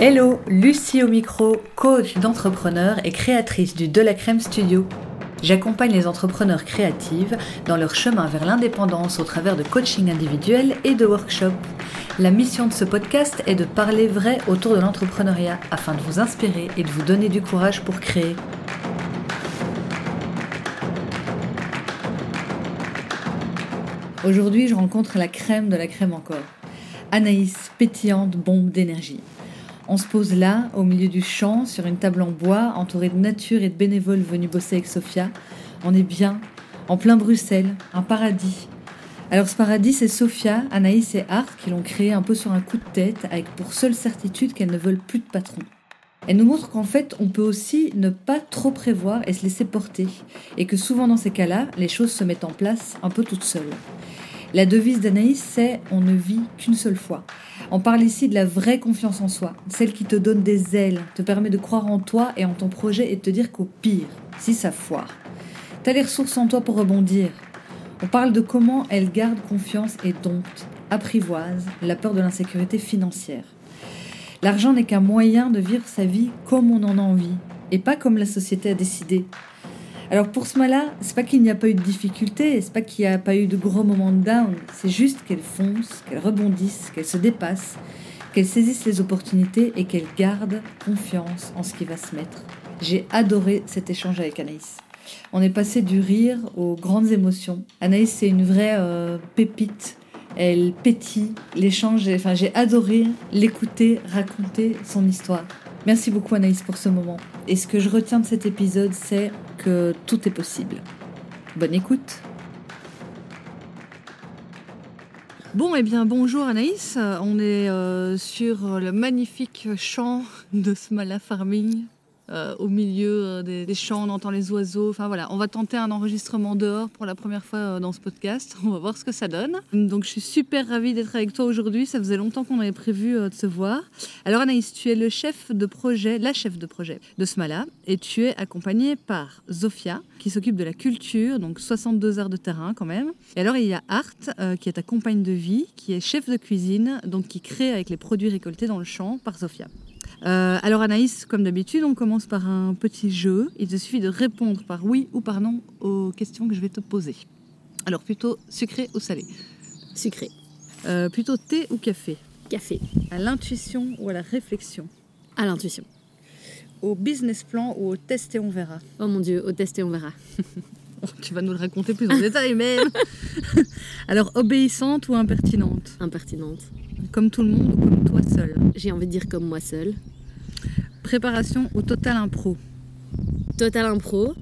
Hello, Lucie au micro, coach d'entrepreneurs et créatrice du De la Crème Studio. J'accompagne les entrepreneurs créatives dans leur chemin vers l'indépendance au travers de coaching individuel et de workshops. La mission de ce podcast est de parler vrai autour de l'entrepreneuriat afin de vous inspirer et de vous donner du courage pour créer. Aujourd'hui, je rencontre la crème de la crème encore. Anaïs, pétillante bombe d'énergie. On se pose là, au milieu du champ, sur une table en bois, entourée de nature et de bénévoles venus bosser avec Sophia. On est bien, en plein Bruxelles, un paradis. Alors ce paradis, c'est Sophia, Anaïs et Art qui l'ont créé un peu sur un coup de tête, avec pour seule certitude qu'elles ne veulent plus de patron. Elle nous montre qu'en fait, on peut aussi ne pas trop prévoir et se laisser porter, et que souvent dans ces cas-là, les choses se mettent en place un peu toutes seules. La devise d'Anaïs, c'est On ne vit qu'une seule fois. On parle ici de la vraie confiance en soi, celle qui te donne des ailes, te permet de croire en toi et en ton projet et de te dire qu'au pire, si ça foire, t'as les ressources en toi pour rebondir. On parle de comment elle garde confiance et dompte, apprivoise la peur de l'insécurité financière. L'argent n'est qu'un moyen de vivre sa vie comme on en a envie, et pas comme la société a décidé. Alors pour ce mal-là, c'est pas qu'il n'y a pas eu de difficultés, c'est pas qu'il n'y a pas eu de gros moments de down, c'est juste qu'elle fonce, qu'elle rebondisse, qu'elle se dépasse, qu'elle saisisse les opportunités et qu'elle garde confiance en ce qui va se mettre. J'ai adoré cet échange avec Anaïs. On est passé du rire aux grandes émotions. Anaïs, c'est une vraie euh, pépite. Elle pétille l'échange. Enfin, j'ai adoré l'écouter raconter son histoire. Merci beaucoup Anaïs pour ce moment. Et ce que je retiens de cet épisode, c'est que tout est possible. Bonne écoute. Bon, eh bien, bonjour Anaïs. On est euh, sur le magnifique champ de Smala Farming euh, au milieu euh, des, champs, on entend les oiseaux. Enfin voilà, on va tenter un enregistrement dehors pour la première fois euh, dans ce podcast. On va voir ce que ça donne. Donc je suis super ravie d'être avec toi aujourd'hui. Ça faisait longtemps qu'on avait prévu de se voir. Alors Anaïs, tu es le chef de projet, la chef de projet de Smala, et tu es accompagnée par Zofia qui s'occupe de la culture, donc 62 heures de terrain quand même. Et alors il y a Art qui est ta compagne de vie, qui est chef de cuisine, donc qui crée avec les produits récoltés dans le champ par Zofia. Euh, alors Anaïs, comme d'habitude, on commence par un petit jeu. Il te suffit de répondre par oui ou par non aux questions que je vais te poser. Alors plutôt sucré ou salé Sucré. Euh, plutôt thé ou café Café. À l'intuition ou à la réflexion À l'intuition. Au business plan ou au test et on verra Oh mon dieu, au test et on verra. Tu vas nous le raconter plus en détail même. Alors obéissante ou impertinente Impertinente. Comme tout le monde ou comme toi seul J'ai envie de dire comme moi seul. Préparation ou total impro Total impro.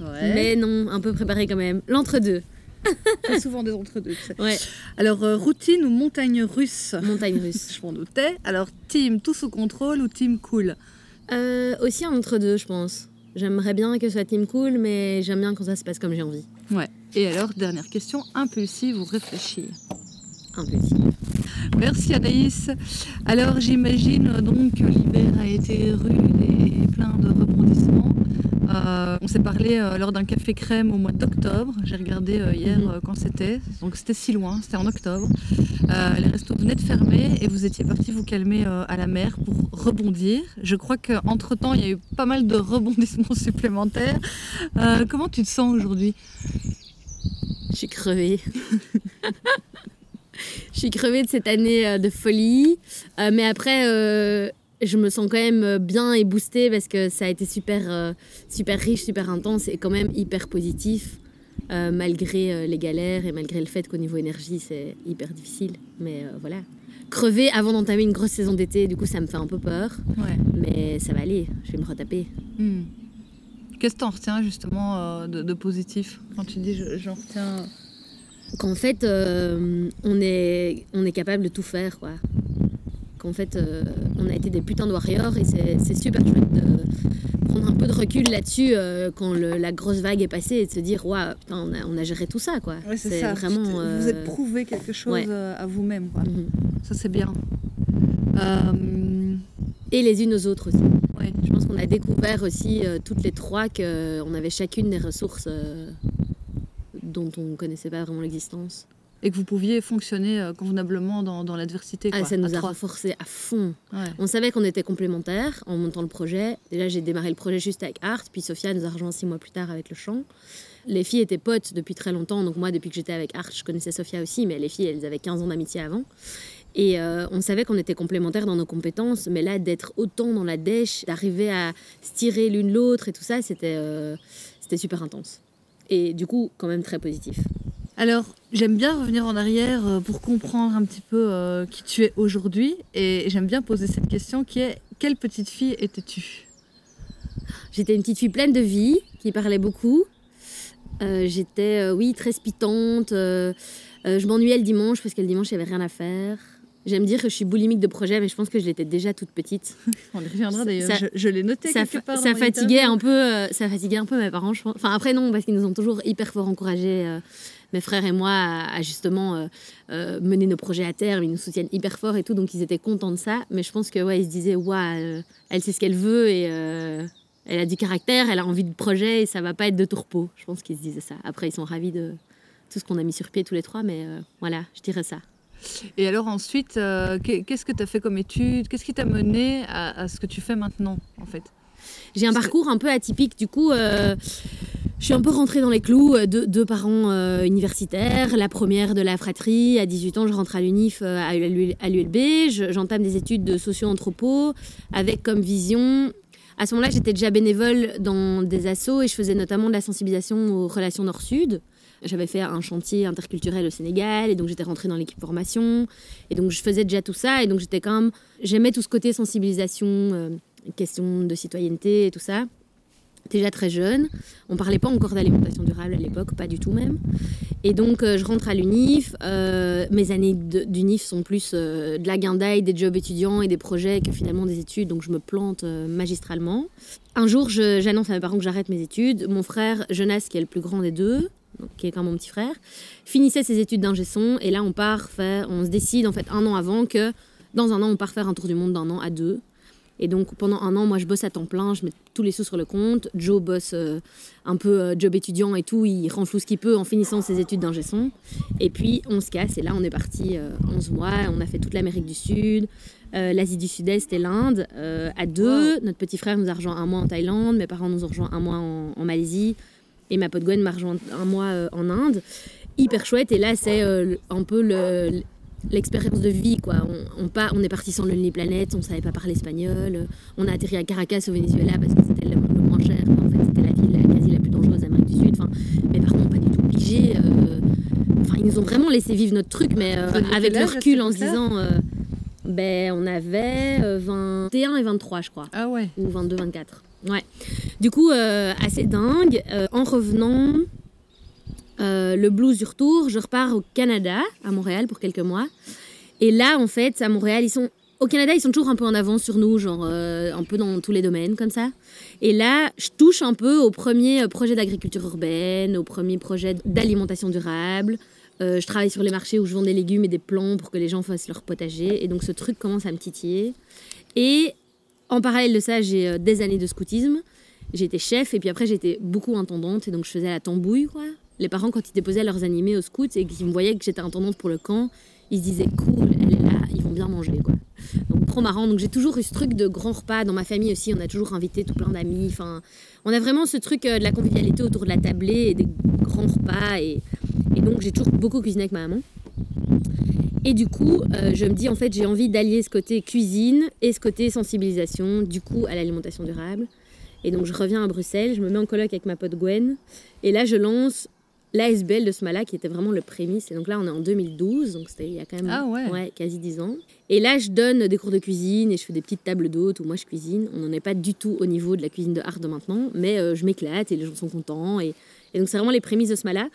Ouais. Mais non, un peu préparé quand même. L'entre-deux. Souvent des entre-deux. Ouais. Alors, euh, routine ou montagne russe Montagne russe. je m'en doutais. Alors, team tout sous contrôle ou team cool euh, Aussi un entre-deux, je pense. J'aimerais bien que ce soit team cool, mais j'aime bien quand ça se passe comme j'ai envie. Ouais. Et alors, dernière question, impulsive ou réfléchie Merci Anaïs. Alors j'imagine donc que l'hiver a été rude et plein de rebondissements. Euh, on s'est parlé euh, lors d'un café crème au mois d'octobre. J'ai regardé euh, hier Mhm. quand c'était. Donc c'était si loin, c'était en octobre. les restos venaient de fermer et vous étiez parti vous calmer à la mer pour rebondir. Je crois qu'entre-temps, il y a eu pas mal de rebondissements supplémentaires. comment tu te sens aujourd'hui? Je suis crevée. je suis crevée de cette année euh, de folie. Euh, mais après, euh, je me sens quand même bien et boostée parce que ça a été super, euh, super riche, super intense et quand même hyper positif. malgré les galères et malgré le fait qu'au niveau énergie, c'est hyper difficile. Mais voilà. Crever avant d'entamer une grosse saison d'été, du coup, ça me fait un peu peur. Ouais. Mais ça va aller, je vais me retaper. Hmm. Qu'est-ce que tu en retiens justement de, de positif quand tu dis je- j'en retiens qu'en fait, euh, on, est, on est capable de tout faire, quoi. Qu'en fait, euh, on a été des putains de warriors et c'est super chouette de, prendre un peu de recul là-dessus euh, quand le- la grosse vague est passée et de se dire, waouh, putain, on a, on a géré tout ça, quoi. Ouais, c'est vraiment. Vous êtes prouvé quelque chose ouais. à vous-même. quoi. mhm. Ça, c'est bien. Et les unes aux autres aussi. ouais. Je pense qu'on a découvert aussi toutes les trois qu'on avait chacune des ressources dont on ne connaissait pas vraiment l'existence. Et que vous pouviez fonctionner euh, convenablement dans, dans l'adversité. Ah, ça à nous a renforcés à fond. Ouais. On savait qu'on était complémentaires en montant le projet. Déjà, j'ai démarré le projet juste avec Art, puis Sophia nous a rejoint six mois plus tard avec le chant. Les filles étaient potes depuis très longtemps, donc moi, depuis que j'étais avec Art, je connaissais Sophia aussi, mais les filles, elles avaient 15 ans d'amitié avant. Et euh, on savait qu'on était complémentaires dans nos compétences, mais là, d'être autant dans la dèche, d'arriver à se tirer l'une l'autre et tout ça, c'était euh, c'était super intense. Et du coup, quand même très positif. Alors, j'aime bien revenir en arrière euh, pour comprendre un petit peu euh, qui tu es aujourd'hui. Et j'aime bien poser cette question qui est quelle petite fille étais-tu? J'étais une petite fille pleine de vie, qui parlait beaucoup. Euh, J'étais, euh, oui, très spitante. je m'ennuyais le dimanche parce que le dimanche, il n'y avait rien à faire. J'aime dire que je suis boulimique de projet, mais je pense que je l'étais déjà toute petite. On y reviendra d'ailleurs. Je, je l'ai noté ça, quelque part. ça fatiguait un peu, euh, ça fatiguait un peu mes parents, je pense. Enfin après non, parce qu'ils nous ont toujours hyper fort encouragés, euh, mes frères et moi, à, à justement euh, euh, mener nos projets à terme. Ils nous soutiennent hyper fort et tout, donc ils étaient contents de ça. Mais je pense que ouais, ils se disaient, ouais, euh, elle sait ce qu'elle veut et elle a du caractère, elle a envie de projet et ça va pas être de tourpeau. Je pense qu'ils se disaient ça. Après, ils sont ravis de tout ce qu'on a mis sur pied tous les trois, mais voilà, je dirais ça. Et alors ensuite, euh, qu'est- qu'est-ce que tu as fait comme étude? Qu'est-ce qui t'a mené à, à ce que tu fais maintenant, en fait? J'ai un parcours un peu atypique, du coup, euh, je suis un peu rentrée dans les clous, euh, deux, deux parents euh, universitaires, la première de la fratrie, à 18 ans je rentre à l'UNIF à l'UL- à l'ULB, Je- j'entame des études de socio-anthropo avec comme vision... À ce moment-là, j'étais déjà bénévole dans des assos et je faisais notamment de la sensibilisation aux relations nord-sud. J'avais fait un chantier interculturel au Sénégal et donc j'étais rentrée dans l'équipe formation et donc je faisais déjà tout ça et donc j'étais quand même j'aimais tout ce côté sensibilisation euh, question de citoyenneté et tout ça. Déjà très jeune, on parlait pas encore d'alimentation durable à l'époque, pas du tout même. Et donc euh, je rentre à l'UNIF. euh, mes années d'UNIF sont plus euh, de la guindaille, des jobs étudiants et des projets que finalement des études, donc je me plante magistralement. Un jour, j'annonce à mes parents que j'arrête mes études. Mon frère Jonas, qui est le plus grand des deux, donc, qui est quand mon petit frère, finissait ses études d'ingé son. Et là, on part faire, on se décide en fait un an avant que dans un an, on part faire un tour du monde d'un an à deux. Et donc pendant un an, moi je bosse à temps plein, je mets tous les sous sur le compte. Joe bosse euh, un peu euh, job étudiant et tout, il renfloue ce qu'il peut en finissant ses études d'ingé son. Et puis on se casse et là on est parti euh, 11 mois, on a fait toute l'Amérique du Sud, euh, l'Asie du Sud-Est et l'Inde à deux. Notre petit frère nous a rejoint un mois en Thaïlande, mes parents nous ont rejoint un mois en, en Malaisie et ma pote Gwen m'a rejoint un mois euh, en Inde. Hyper chouette et là c'est euh, un peu le l'expérience de vie quoi. On, on, part, on est parti sans Lonely Planet, on savait pas parler espagnol. On a atterri à Caracas au Venezuela parce que c'était le, le moins cher. En fait, c'était la ville la- quasi la plus dangereuse d'Amérique du Sud. Enfin, mes parents n'ont pas du tout pigé. euh, Enfin, ils nous ont vraiment laissé vivre notre truc, mais euh, avec le recul en se disant, euh, ben, on avait euh, 21 et 23, je crois Ah ouais. ou 22, 24. Ouais. Du coup, euh, assez dingue. Euh, en revenant, euh, le blues du retour, je repars au Canada, à Montréal, pour quelques mois. Et là, en fait, à Montréal, ils sont. Au Canada, ils sont toujours un peu en avance sur nous, genre euh, un peu dans tous les domaines comme ça. Et là, je touche un peu au premier euh, projet d'agriculture urbaine, au premier projet d'alimentation durable. Euh, je travaille sur les marchés où je vends des légumes et des plants pour que les gens fassent leur potager. Et donc, ce truc commence à me titiller. Et en parallèle de ça, j'ai euh, des années de scoutisme. Été chef et puis après, j'étais beaucoup intendante. Et donc, je faisais la tambouille, quoi. Les parents, quand ils déposaient leurs animés au scout et qu'ils me voyaient que j'étais intendante pour le camp, ils se disaient cool, elle est là, ils vont bien manger, quoi. Donc, trop marrant. Donc, j'ai toujours eu ce truc de grand repas. Dans ma famille aussi, on a toujours invité tout plein d'amis. Enfin, on a vraiment ce truc euh, de la convivialité autour de la tablée et des grands repas. Et, et donc, j'ai toujours beaucoup cuisiné avec ma maman. Et du coup, euh, je me dis, en fait, j'ai envie d'allier ce côté cuisine et ce côté sensibilisation, du coup, à l'alimentation durable. Et donc, je reviens à Bruxelles, je me mets en colloque avec ma pote Gwen. Et là, je lance l'ASBL de ce mal qui était vraiment le prémisse. Et donc là, on est en 2012, donc c'était il y a quand même Ah ouais. quasi 10 ans. Et là, je donne des cours de cuisine et je fais des petites tables d'hôtes où moi je cuisine. On n'en est pas du tout au niveau de la cuisine de art maintenant, mais euh, je m'éclate et les gens sont contents. Et, donc, c'est vraiment les prémices de ce mal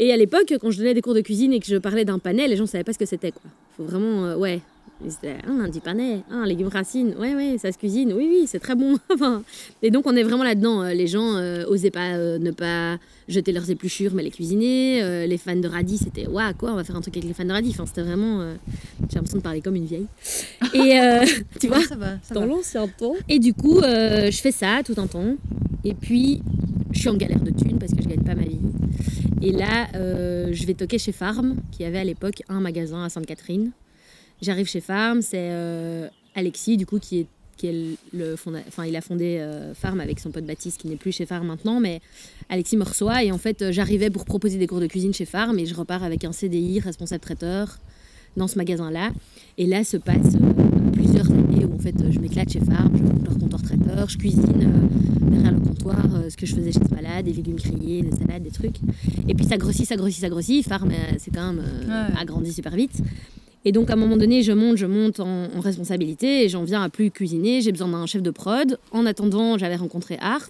Et à l'époque, quand je donnais des cours de cuisine et que je parlais d'un panel, les gens ne savaient pas ce que c'était. quoi. Faut vraiment, euh, ouais, Et c'était ah, un panais, un légume racine, ouais, ouais, ça se cuisine, oui, oui, c'est très bon. Et donc, on est vraiment là-dedans. Euh, Les gens euh, osaient pas euh, ne pas jeter leurs épluchures, mais les cuisiner. Euh, les fans de radis, c'était, waouh, quoi, on va faire un truc avec les fans de radis. Enfin, c'était vraiment. euh, J'ai l'impression de parler comme une vieille. Et euh, tu vois, Ouais, ça va, ça dans va. l'ancien temps. Et du coup, euh, je fais ça tout un temps. Et puis, je suis en galère de thunes parce que je gagne pas ma vie. Et là, euh, je vais toquer chez Farm, qui avait à l'époque un magasin à Sainte-Catherine. J'arrive chez Farm, c'est euh, Alexis, du coup, qui est, qui est le fonda... enfin, il a fondé euh, Farm avec son pote Baptiste, qui n'est plus chez Farm maintenant, mais Alexis me reçoit et en fait, euh, j'arrivais pour proposer des cours de cuisine chez Farm et je repars avec un CDI, responsable traiteur, dans ce magasin-là. Et là se passent plusieurs années où en fait, je m'éclate chez Farm, je monte leur comptoir traiteur, je cuisine derrière le comptoir ce que je faisais chez Spalade, des légumes grillés, des salades, des trucs. Et puis ça grossit, ça grossit, ça grossit. Farm, c'est quand même agrandi super vite. Et donc, à un moment donné, je monte, je monte en, en responsabilité et j'en viens à plus cuisiner. J'ai besoin d'un chef de prod. En attendant, j'avais rencontré Art.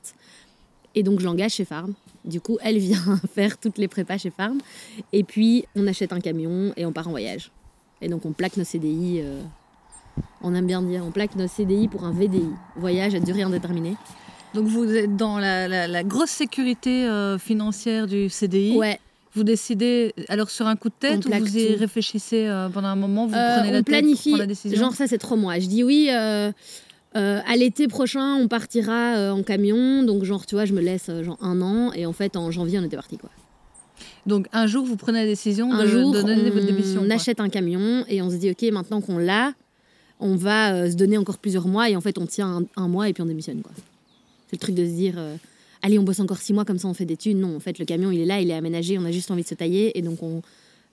Et donc, je l'engage chez Farm. Du coup, elle vient faire toutes les prépas chez Farm. Et puis, on achète un camion et on part en voyage. Et donc, on plaque nos CDI. euh, on aime bien dire, on plaque nos CDI pour un VDI. Voyage à durée indéterminée. Donc vous êtes dans la, la- la grosse sécurité euh, financière du CDI. Ouais, Vous décidez alors sur un coup de tête On ou vous y réfléchissez euh, pendant un moment, vous Euh, prenez la on tête planifie, prendre la décision. genre ça c'est trois mois. Je dis oui, euh, à l'été prochain on partira euh, en camion, donc genre tu vois je me laisse euh, genre un an et en fait en janvier on était parti quoi. Donc un jour vous prenez la décision Un de, jour de donner on votre démission. quoi. achète un camion et on se dit ok maintenant qu'on l'a, on va se donner encore plusieurs mois et en fait on tient un, un mois et puis on démissionne quoi. C'est le truc de se dire allez on bosse encore six mois comme ça on fait des thunes. Non en fait le camion il est là, il est aménagé, on a juste envie de se tailler et donc on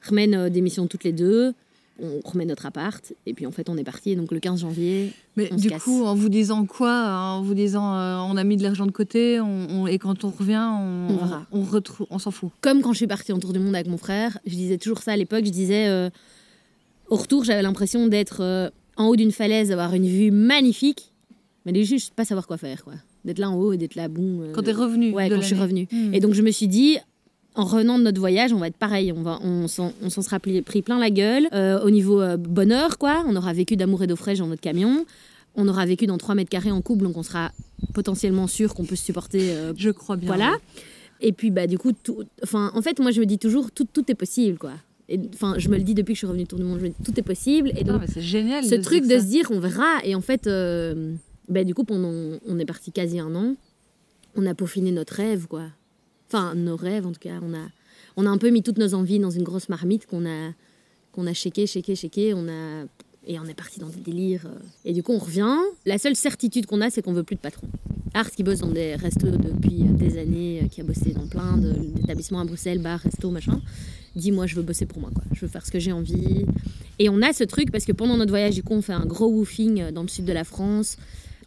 remet nos démissions toutes les deux. On remet notre appart et puis en fait on est parti et donc le 15 janvier Mais on se du casse. coup, en vous disant quoi En vous disant euh, on a mis de l'argent de côté on, on- et quand on revient, on, On on retrouve, on s'en fout. comme quand je suis partie en tour du monde avec mon frère, je disais toujours ça à l'époque, je disais euh, au retour j'avais l'impression d'être euh, en haut d'une falaise, d'avoir une vue magnifique, mais juste pas savoir quoi faire quoi. D'être là en haut et d'être là bon. euh, Quand t'es revenu. ouais, quand je suis revenue. Hmm. Et donc je me suis dit en revenant de notre voyage, on va être pareil, on va on s'en on s'en sera pris, pris plein la gueule euh, au niveau euh, bonheur quoi, on aura vécu d'amour et d'eau fraîche dans notre camion. On aura vécu dans 3 mètres carrés en couple, donc on sera potentiellement sûr qu'on peut se supporter euh, Je crois bien. voilà. Et puis, bah, du coup, tout, en fait, moi, je me dis toujours, tout, tout est possible, quoi. Enfin, je me le dis depuis que je suis revenue tour du monde, je me dis, tout est possible. Et Non, donc, c'est génial. ce de truc de ça. se dire, on verra. Et en fait, bah, du coup, pendant, on est parti quasi un an. On a peaufiné notre rêve, quoi. Enfin, nos rêves, en tout cas. On a, on a un peu mis toutes nos envies dans une grosse marmite qu'on a, qu'on a shaké, shaké, shaké. On a, et on est parti dans des délires. euh. Et du coup, on revient. La seule certitude qu'on a, c'est qu'on veut plus de patron. Art qui bosse dans des restos depuis des années, euh, qui a bossé dans plein d'établissements à Bruxelles, bars, restos, machin, dit moi je veux bosser pour moi, quoi. je veux faire ce que j'ai envie. Et on a ce truc parce que pendant notre voyage, du coup, on fait un gros woofing euh, dans le sud de la France,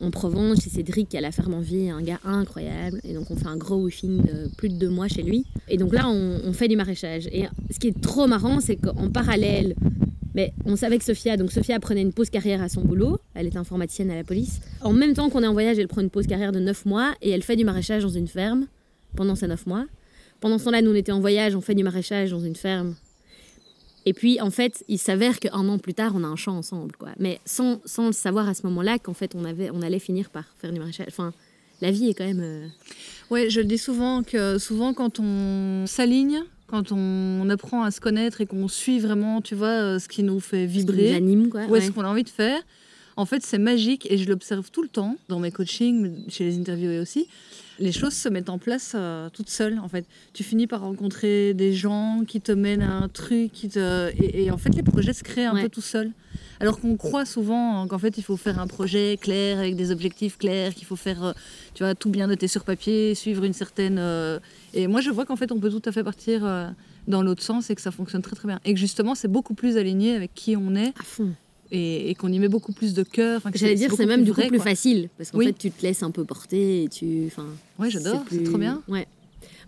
en Provence, chez Cédric qui a la ferme en vie, un gars incroyable. Et donc on fait un gros woofing de plus de deux mois chez lui. Et donc là, on, fait du maraîchage. Et ce qui est trop marrant, c'est qu'en parallèle, mais on savait que Sophia, donc Sophia prenait une pause carrière à son boulot, elle est informaticienne à la police. En même temps qu'on est en voyage, elle prend une pause carrière de 9 mois et elle fait du maraîchage dans une ferme pendant ces 9 mois. Pendant ce temps-là, nous on était en voyage, on fait du maraîchage dans une ferme. Et puis en fait, il s'avère qu'un an plus tard, on a un champ ensemble, quoi. Mais sans, sans le savoir à ce moment-là qu'en fait, on, avait, on allait finir par faire du maraîchage. Enfin, la vie est quand même. euh, Ouais, je le dis souvent que souvent quand on s'aligne, quand on apprend à se connaître et qu'on suit vraiment, tu vois, euh, ce qui nous fait ce qui nous vibrer, anime, quoi. est-ce ouais. qu'on a envie de faire. En fait, c'est magique et je l'observe tout le temps dans mes coachings, chez les interviewés aussi. Les choses se mettent en place euh, toutes seules. En fait, tu finis par rencontrer des gens qui te mènent à un truc, qui te... et, et en fait, les projets se créent un Ouais. peu tout seuls. Alors qu'on croit souvent qu'en fait, il faut faire un projet clair avec des objectifs clairs, qu'il faut faire, euh, tu vois, tout bien noter sur papier, suivre une certaine. euh, Et moi, je vois qu'en fait, on peut tout à fait partir euh, dans l'autre sens et que ça fonctionne très très bien. Et que justement, c'est beaucoup plus aligné avec qui on est À fond. Et, et qu'on y met beaucoup plus de cœur. Enfin, J'allais dire, c'est même du coup vrai, plus quoi. facile. Parce qu'en Oui. fait, tu te laisses un peu porter et tu. Enfin, Ouais, j'adore, c'est plus- trop bien. Ouais.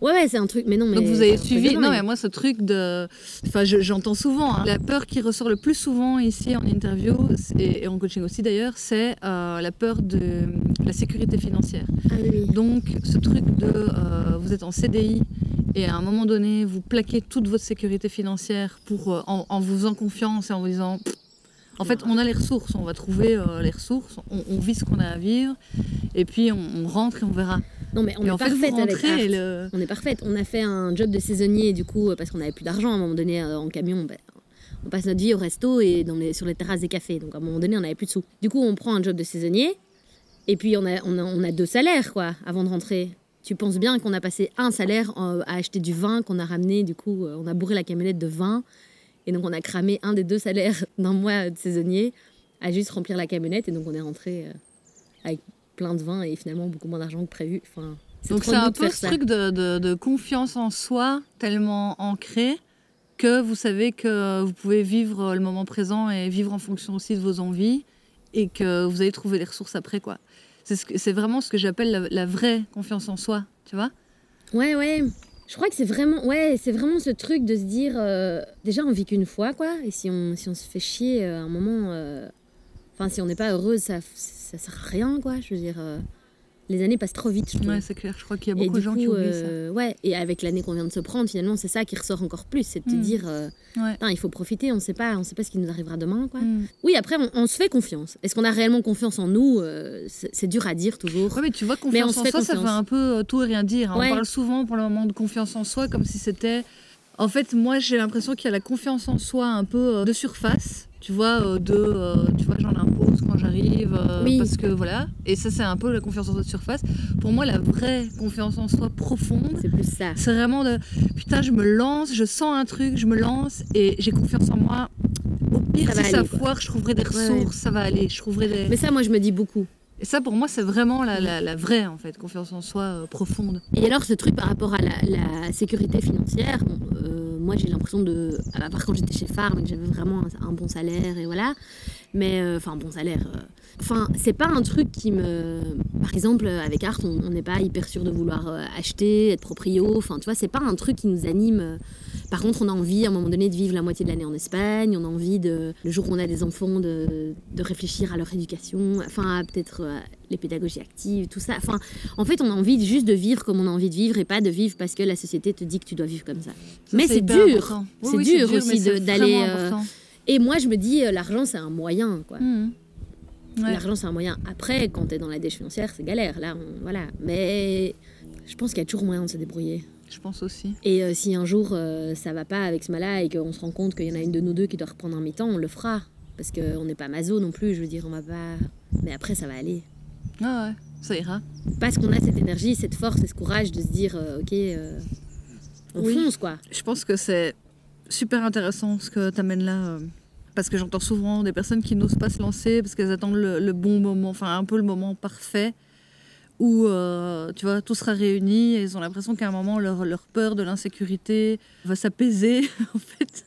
Ouais, ouais, c'est un truc. Mais non, mais. Donc vous avez suivi. Non, mais moi, ce truc de. Enfin, je- j'entends souvent. hein, La peur qui ressort le plus souvent ici en interview et en coaching aussi d'ailleurs, c'est euh, la peur de la sécurité financière. Ah oui. Donc, ce truc de. euh, vous êtes en CDI et à un moment donné, vous plaquez toute votre sécurité financière pour, euh, en, en vous faisant confiance et en vous disant. En fait, on a les ressources, on va trouver euh, les ressources, on, on vit ce qu'on a à vivre, et puis on, on rentre et on verra. Non, mais on et est en fait, vous parfaite avec Art. le... On est parfaite. On a fait un job de saisonnier, du coup, euh, parce qu'on n'avait plus d'argent à un moment donné euh, en camion. ben, on passe notre vie au resto et dans les- sur les terrasses des cafés. Donc à un moment donné, on n'avait plus de sous. Du coup, on prend un job de saisonnier et puis on a, on a, on a deux salaires, quoi, avant de rentrer. Tu penses bien qu'on a passé un salaire à acheter du vin qu'on a ramené, du coup, on a bourré la camionnette de vin. Et donc, on a cramé un des deux salaires d'un mois de saisonnier à juste remplir la camionnette. Et donc, on est rentré euh, avec plein de vin et finalement beaucoup moins d'argent que prévu. Enfin, Donc c'est un peu ce truc de, de- de confiance en soi tellement ancré que vous savez que vous pouvez vivre le moment présent et vivre en fonction aussi de vos envies et que vous allez trouver les ressources après quoi. C'est ce que- c'est vraiment ce que j'appelle la, la vraie confiance en soi, tu vois Ouais, ouais. Je crois que c'est vraiment, ouais, c'est vraiment ce truc de se dire, euh, déjà on vit qu'une fois, quoi. Et si on, si on se fait chier euh, à un moment, euh, enfin si on n'est pas heureuse, ça, ça sert à rien, quoi. Je veux dire, les années passent trop vite, je trouve. Ouais, c'est clair. Je crois qu'il y a beaucoup de gens coup, qui oublient euh, Ouais, et avec l'année qu'on vient de se prendre, finalement, c'est ça qui ressort encore plus, c'est de te Mm. dire, euh, ça. Ouais. Il faut profiter, on sait pas, on sait pas ce qui nous arrivera demain, quoi. Mm. Oui, après, on, on se fait confiance. Est-ce qu'on a réellement confiance en nous Euh, C'est dur à dire toujours. Ouais, mais tu vois, Mais on confiance se en fait soi, ça veut un peu euh, tout et rien dire. hein. Ouais. On parle souvent pour le moment de confiance en soi comme si c'était. En fait, moi, j'ai l'impression qu'il y a la confiance en soi un peu euh, de surface. Tu vois, de. tu vois, j'en quand j'arrive. euh, Oui. Parce que voilà. Et ça, c'est un peu la confiance en soi de surface. Pour moi, la vraie confiance en soi profonde, C'est plus ça. c'est vraiment de. Putain, je me lance, je sens un truc, je me lance et j'ai confiance en moi. Au pire, Ça si ça foire, je trouverai des Ouais, ressources, ouais. ça va aller. Je trouverai des. Mais ça, moi, je me dis beaucoup. Et ça, pour moi, c'est vraiment la, la, la vraie, en fait, confiance en soi euh, profonde. Et alors, ce truc par rapport à la, la sécurité financière, bon, euh, moi j'ai l'impression de. À part quand j'étais chez Farm j'avais vraiment un, un bon salaire et voilà. Mais. euh, Enfin, bon salaire. Enfin, c'est pas un truc qui me. Par exemple, avec Art, on n'est pas hyper sûr de vouloir euh, acheter, être proprio. Enfin, tu vois, c'est pas un truc qui nous anime. euh. Par contre, on a envie à un moment donné de vivre la moitié de l'année en Espagne. On a envie, de, le jour où on a des enfants, de, de réfléchir à leur éducation. Enfin, peut-être euh, les pédagogies actives, tout ça. Enfin, en fait, on a envie juste de vivre comme on a envie de vivre et pas de vivre parce que la société te dit que tu dois vivre comme ça. Ça, Mais c'est dur. Oui, C'est oui, dur aussi d'aller, euh. Et moi, je me dis, l'argent, c'est un moyen, quoi. Mhm. Ouais. L'argent, c'est un moyen. Après, quand t'es dans la dèche financière, c'est galère. Là, on- voilà. Mais je pense qu'il y a toujours moyen de se débrouiller. Je pense aussi. Et euh, si un jour euh, ça va pas avec ce mal-là et qu'on se rend compte qu'il y en a une de nous deux qui doit reprendre un mi-temps, on le fera. Parce qu'on n'est pas maso non plus, je veux dire, on va pas. Mais après, ça va aller. Ah ouais, ça ira. Parce qu'on a cette énergie, cette force et ce courage de se dire, euh, ok, euh, on Oui. fonce quoi. Je pense que c'est super intéressant ce que tu amènes là. Parce que j'entends souvent des personnes qui n'osent pas se lancer parce qu'elles attendent le, le bon moment, enfin un peu le moment parfait où euh, tu vois tout sera réuni et ils ont l'impression qu'à un moment leur, leur peur de l'insécurité va s'apaiser. en fait,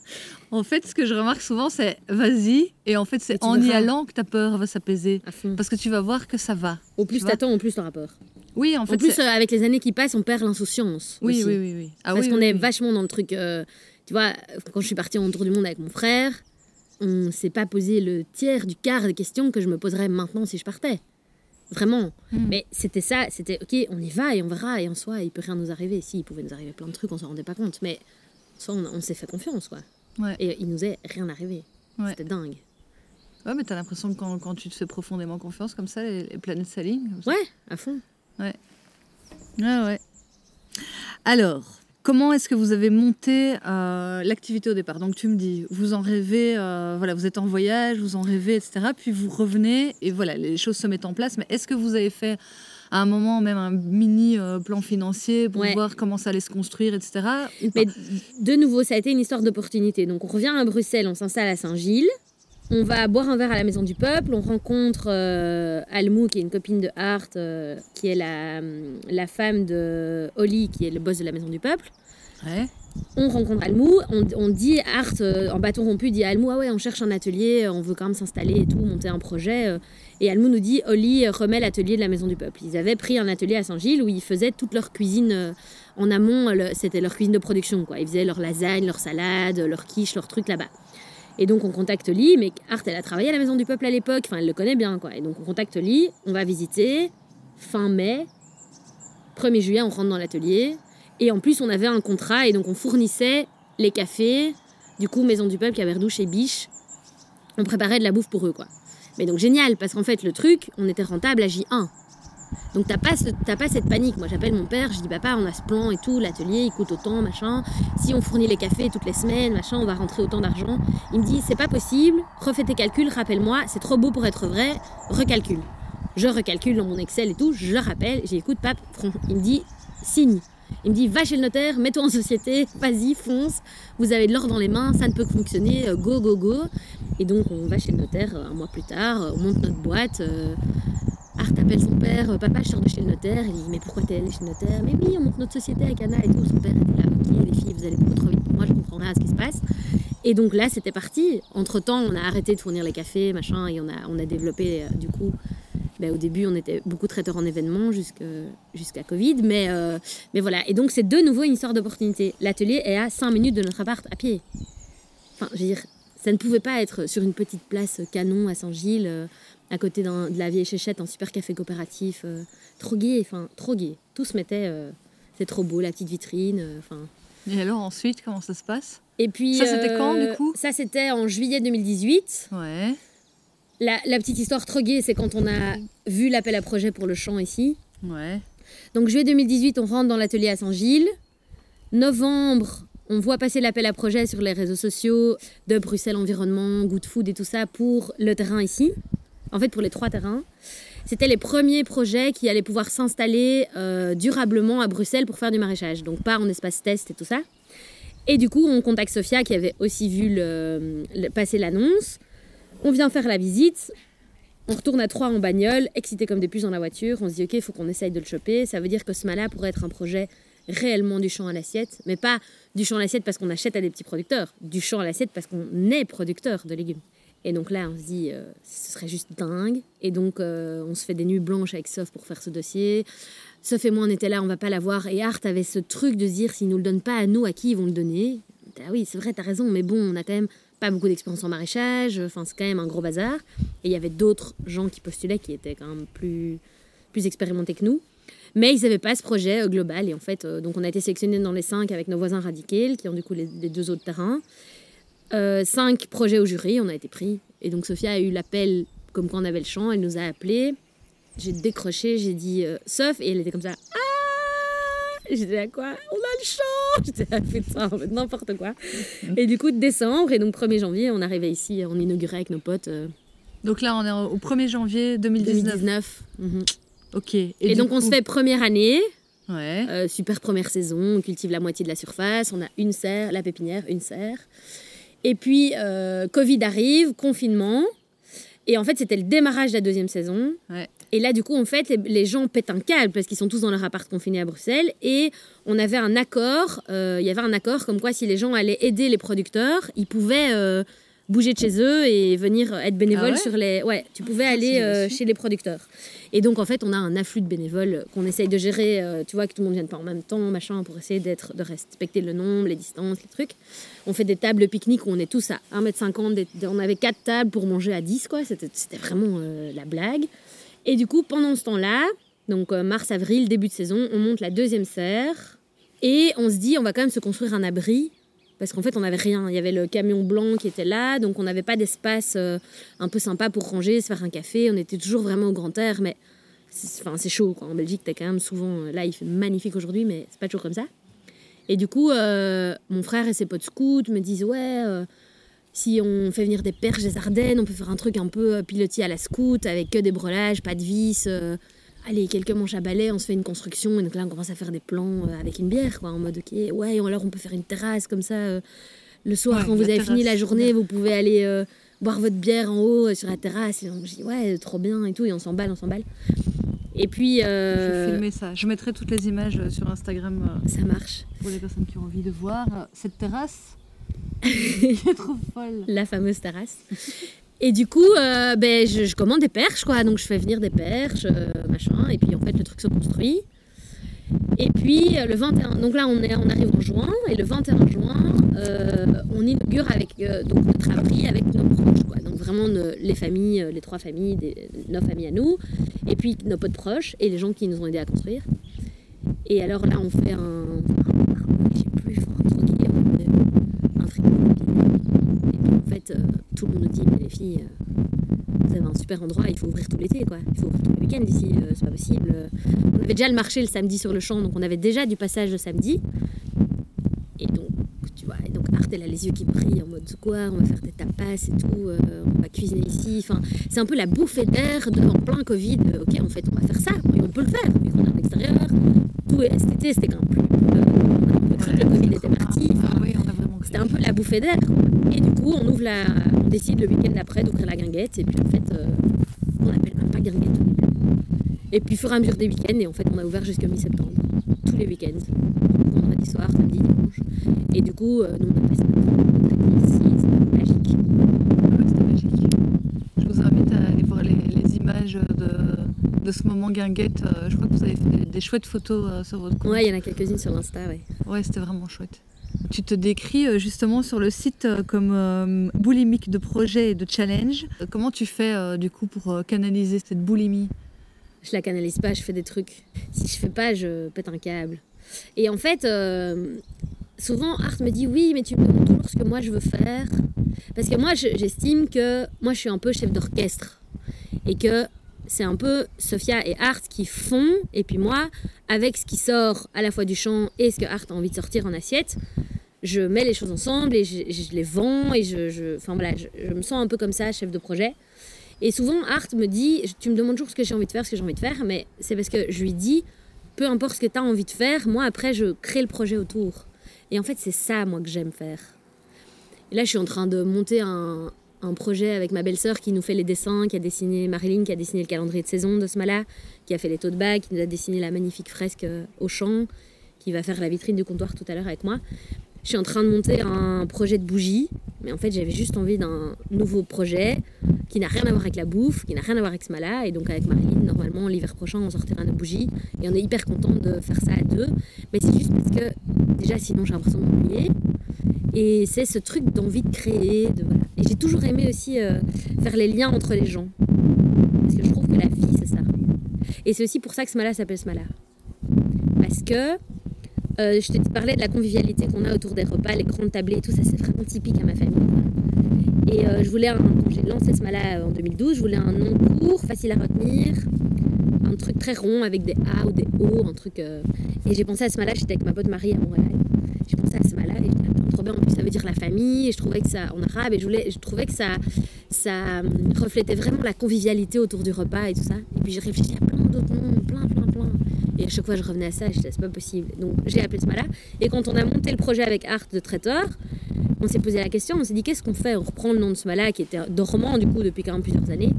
en fait, ce que je remarque souvent c'est vas-y et en fait c'est en y allant que ta peur va s'apaiser parce que tu vas voir que ça va. Au plus t'attends, au plus t'auras peur. Oui, en En fait. plus, c'est- euh, avec les années qui passent, on perd l'insouciance. oui, aussi. oui, oui, oui. Ah Parce oui, qu'on oui, est oui. vachement dans le truc. euh, tu vois, quand je suis partie en tour du monde avec mon frère, on s'est pas posé le tiers du quart des questions que je me poserais maintenant si je partais. Vraiment. Mm. Mais c'était ça, c'était ok, on y va et on verra. Et en soi, il peut rien nous arriver. Si, il pouvait nous arriver plein de trucs, on s'en rendait pas compte. Mais en soi, on, on s'est fait confiance, quoi. Ouais. Et il nous est rien arrivé. Ouais. C'était dingue. Ouais, mais t'as l'impression que quand, quand tu te fais profondément confiance comme ça, les, les planètes s'alignent. Ouais, à fond. Ouais, ouais. Alors, comment est-ce que vous avez monté euh, l'activité au départ? Donc, tu me dis, vous en rêvez, euh, voilà, vous êtes en voyage, vous en rêvez, etc. Puis vous revenez et voilà, les choses se mettent en place. Mais est-ce que vous avez fait à un moment même un mini euh, plan financier pour Ouais. voir comment ça allait se construire, etc. Mais de nouveau, ça a été une histoire d'opportunité. Donc on revient à Bruxelles, on s'installe à Saint-Gilles. On va boire un verre à la Maison du Peuple. On rencontre euh, Almou, qui est une copine de Art, euh, qui est la, la femme de Oli, qui est le boss de la Maison du Peuple. Ouais. On rencontre Almou, on, on dit Art, euh, en bâton rompu, dit à Almou, ah ouais, on cherche un atelier, on veut quand même s'installer et tout, monter un projet. euh. Et Almou nous dit, Oli euh, remet l'atelier de la Maison du Peuple. Ils avaient pris un atelier à Saint-Gilles où ils faisaient toute leur cuisine euh, en amont, c'était leur cuisine de production, quoi. Ils faisaient leur lasagne, leur salade, leur quiche, leur truc là-bas. Et donc on contacte Oli, mais Art, elle a travaillé à la Maison du Peuple à l'époque, enfin elle le connaît bien, quoi. Et donc on contacte Oli, on va visiter, fin mai, 1er juillet, on rentre dans l'atelier. Et en plus, on avait un contrat et donc on fournissait les cafés, du coup, Maison du Peuple, Caberdouche et Biche, on préparait de la bouffe pour eux, quoi. Mais donc génial, parce qu'en fait, le truc, on était rentable à J1. Donc t'as pas, pas cette panique. Moi j'appelle mon père, je dis papa on a ce plan et tout, l'atelier il coûte autant, machin. Si on fournit les cafés toutes les semaines, machin, on va rentrer autant d'argent. Il me dit c'est pas possible, refais tes calculs, rappelle-moi, c'est trop beau pour être vrai, recalcule. Je recalcule dans mon Excel et tout, je le rappelle, j'ai écoute pape, il me dit signe. Il me dit va chez le notaire, mets-toi en société, vas-y, fonce, vous avez de l'or dans les mains, ça ne peut que fonctionner, euh, go, go, go. Et donc on va chez le notaire euh, un mois plus tard, euh, on monte notre boîte. Art appelle son père, papa je sors de chez le notaire, il dit mais pourquoi t'es allé chez le notaire? Mais oui on monte notre société avec Anna et tout, son père était là, ok les filles vous allez beaucoup trop vite pour moi, je comprends rien à ce qui se passe. Et donc là c'était parti, entre temps on a arrêté de fournir les cafés, machin, et on a, on a développé du coup ben, au début, on était beaucoup traiteurs en événements jusqu'à Covid. Mais, euh, mais voilà. Et donc, c'est de nouveau une histoire d'opportunité. L'atelier est à 5 minutes de notre appart à pied. Enfin, je veux dire, ça ne pouvait pas être sur une petite place canon à Saint-Gilles, euh, à côté de la vieille chéchette, un super café coopératif. Euh, trop gai, enfin, trop gai. Tout se mettait. c'est trop beau, la petite vitrine. Enfin. Et alors, ensuite, comment ça se passe? Et puis, ça, c'était quand, du coup? Ça, c'était en juillet 2018. Ouais. La, petite histoire trop gaie, c'est quand on a vu l'appel à projet pour le champ ici. Ouais. Donc juillet 2018, on rentre dans l'atelier à Saint-Gilles. Novembre, on voit passer l'appel à projet sur les réseaux sociaux de Bruxelles Environnement, Good Food et tout ça pour le terrain ici. En fait, pour les trois terrains. C'était les premiers projets qui allaient pouvoir s'installer euh, durablement à Bruxelles pour faire du maraîchage. Donc pas en espace test et tout ça. Et du coup, on contacte Sophia qui avait aussi vu passer l'annonce. On vient faire la visite, on retourne à trois en bagnole, excité comme des puces dans la voiture. On se dit, OK, il faut qu'on essaye de le choper. Ça veut dire que ce mal-là pourrait être un projet réellement du champ à l'assiette, mais pas du champ à l'assiette parce qu'on achète à des petits producteurs, du champ à l'assiette parce qu'on est producteur de légumes. Et donc là, on se dit, euh, ce serait juste dingue. Et donc, euh, on se fait des nuits blanches avec Sof pour faire ce dossier. Sof et moi, on était là, on va pas l'avoir. Et Art avait ce truc de dire, s'ils nous le donnent pas à nous, à qui ils vont le donner? Ah oui, c'est vrai, tu as raison, mais bon, on a quand même pas beaucoup d'expérience en maraîchage, enfin c'est quand même un gros bazar. Et il y avait d'autres gens qui postulaient qui étaient quand même plus, plus expérimentés que nous. Mais ils n'avaient pas ce projet euh, global. Et en fait, donc on a été sélectionnés dans les cinq avec nos voisins radicaux, qui ont du coup les, deux autres terrains. Euh, cinq projets au jury, on a été pris. Et donc Sophia a eu l'appel comme quand on avait le champ, elle nous a appelés. J'ai décroché, j'ai dit sauf, et elle était comme ça. Ah J'étais à quoi On a le champ J'étais là, putain, n'importe quoi. Et du coup, de décembre, et donc 1er janvier, on arrivait ici, on inaugurait avec nos potes. Euh, donc là, on est au 1er janvier 2019. 2019. Mhm. Ok. Et, donc, on se fait première année. Ouais. Euh, super première saison, on cultive la moitié de la surface, on a une serre, la pépinière, une serre. Et puis, euh, Covid arrive, confinement. Et en fait, c'était le démarrage de la deuxième saison. Ouais. Et là, du coup, en fait, les, gens pètent un câble parce qu'ils sont tous dans leur appart confiné à Bruxelles. Et on avait un accord, euh, il y avait un accord comme quoi si les gens allaient aider les producteurs, ils pouvaient euh, bouger de chez eux et venir être bénévoles ah sur les. Ouais, tu pouvais ah, aller euh, chez les producteurs. Et donc, en fait, on a un afflux de bénévoles qu'on essaye de gérer, tu vois, que tout le monde vienne pas en même temps, machin, pour essayer d'être, de respecter le nombre, les distances, les trucs. On fait des tables pique-nique où on est tous à 1m50, on avait quatre tables pour manger à 10, quoi. C'était, c'était vraiment la blague. Et du coup, pendant ce temps-là, donc euh, mars-avril, début de saison, on monte la deuxième serre et on se dit on va quand même se construire un abri parce qu'en fait on n'avait rien. Il y avait le camion blanc qui était là, donc on n'avait pas d'espace euh, un peu sympa pour ranger, se faire un café. On était toujours vraiment au grand air, mais enfin c'est chaud. En Belgique, t'es quand même souvent euh, là, il fait magnifique aujourd'hui, mais c'est pas toujours comme ça. Et du coup, mon frère et ses potes scouts me disent ouais si on fait venir des perches des Ardennes, on peut faire un truc un peu euh, pilotis à la scout, avec que des brelages, pas de vis. Euh, allez, quelques manches à balai, on se fait une construction. Et donc là, on commence à faire des plans euh, avec une bière, quoi, en mode, ok, ouais, ou alors on peut faire une terrasse comme ça. le soir, quand vous avez fini la journée, vous pouvez aller boire votre bière en haut sur la terrasse. Et on dit, ouais, trop bien et tout, et on s'emballe, on s'emballe. Et puis. Je vais filmer ça. Je mettrai toutes les images sur Instagram. ça marche. Pour les personnes qui ont envie de voir. Cette terrasse, est trop folle. La fameuse terrasse. Et du coup, euh, ben, je, commande des perches, quoi. Donc, je fais venir des perches, euh, machin. Et puis, en fait, le truc se construit. Et puis, euh, le 21... Donc là, on, est, on arrive en juin. Et le 21 juin, on inaugure avec donc, notre abri avec nos proches, quoi. Donc, vraiment, les familles, les trois familles, des, nos familles à nous. Et puis, nos potes proches et les gens qui nous ont aidés à construire. Et alors là, on fait un... Je sais plus, un truc fait, euh, tout le monde nous dit, mais les filles, euh, vous avez un super endroit, il faut ouvrir tout l'été, quoi. Il faut ouvrir tous les week-ends ici, euh, c'est pas possible. On avait déjà le marché le samedi sur le champ, donc on avait déjà du passage le samedi. Et donc, tu vois, et donc Art, elle a les yeux qui brillent en mode quoi, on va faire des tapas et tout, on va cuisiner ici. Enfin, c'est un peu la bouffée d'air en plein Covid. Ok, en fait, on va faire ça, et on peut le faire, vu qu'on est à l'extérieur. Tout est, cet été, c'était quand même plus. le Covid était parti. Enfin, c'était un peu la bouffée d'air. Et du coup, on ouvre la, on décide le week-end d'après d'ouvrir la guinguette. Et puis en fait, euh, on appelle même pas guinguette. Et puis, au fur et à mesure des week-ends, et en fait, on a ouvert jusqu'à mi-septembre, tous les week-ends, vendredi soir, samedi, dimanche. Et du coup, euh, nous, on a passé notre ici, c'est magique. Ouais, c'était magique. Je vous invite à aller voir les, les images de, de ce moment guinguette. Euh, Je crois que vous avez fait des chouettes photos sur votre compte. Ouais, il y en a quelques-unes sur Insta, ouais. Ouais, c'était vraiment chouette. Tu te décris euh, justement sur le site euh, comme euh, boulimique de projet et de challenge. Comment tu fais du coup pour canaliser cette boulimie? Je la canalise pas, je fais des trucs. Si je fais pas, je pète un câble. Et en fait, souvent Art me dit oui, mais tu me demandes toujours ce que moi je veux faire. Parce que moi, je- j'estime que moi, je suis un peu chef d'orchestre. Et que c'est un peu Sophia et Art qui font. Et puis moi, avec ce qui sort à la fois du chant et ce que Art a envie de sortir en assiette, je mets les choses ensemble et je, les vends. Et je, je- enfin voilà, je, je me sens un peu comme ça, chef de projet. Et souvent, Art me dit, tu me demandes toujours ce que j'ai envie de faire, ce que j'ai envie de faire, mais c'est parce que je lui dis, peu importe ce que tu as envie de faire, moi après, je crée le projet autour. Et en fait, c'est ça, moi, que j'aime faire. Et là, je suis en train de monter un, un projet avec ma belle-sœur qui nous fait les dessins, qui a dessiné Marilyn, qui a dessiné le calendrier de saison de ce mala, qui a fait les tote bags, qui nous a dessiné la magnifique fresque euh, au champ, qui va faire la vitrine du comptoir tout à l'heure avec moi. Je suis en train de monter un projet de bougie, mais en fait, j'avais juste envie d'un nouveau projet qui n'a rien à voir avec la bouffe, qui n'a rien à voir avec ce mala. Et donc, avec Marilyn, normalement, l'hiver prochain, on sortira nos bougies. Et on est hyper content de faire ça à deux. Mais c'est juste parce que, déjà, sinon, j'ai l'impression de m'ennuyer. Et c'est ce truc d'envie de créer. Et j'ai toujours aimé aussi euh, faire les liens entre les gens. Parce que je trouve que la vie, c'est ça. Et c'est aussi pour ça que ce mala s'appelle ce mala. Parce que euh, je te parlais de la convivialité qu'on a autour des repas, les grandes tablées et tout, ça c'est vraiment typique à ma famille. Et euh, je voulais, un, quand j'ai lancé ce mala en 2012, je voulais un nom court, facile à retenir, un truc très rond avec des A ou des O, un truc. euh, Et j'ai pensé à ce mala, j'étais avec ma pote Marie à Montréal. J'ai pensé à ce mala et me dit, trop bien, en plus ça veut dire la famille, et je trouvais que ça, en arabe, et je, voulais, je trouvais que ça, ça hum, reflétait vraiment la convivialité autour du repas et tout ça. Et puis j'ai réfléchi à plein d'autres noms. Et à chaque fois, je revenais à ça, je disais, c'est pas possible. Donc, j'ai appelé ce mala. Et quand on a monté le projet avec Art de traiteur, on s'est posé la question, on s'est dit, qu'est-ce qu'on fait? On reprend le nom de ce mala qui était dormant, du coup, depuis quand même plusieurs années.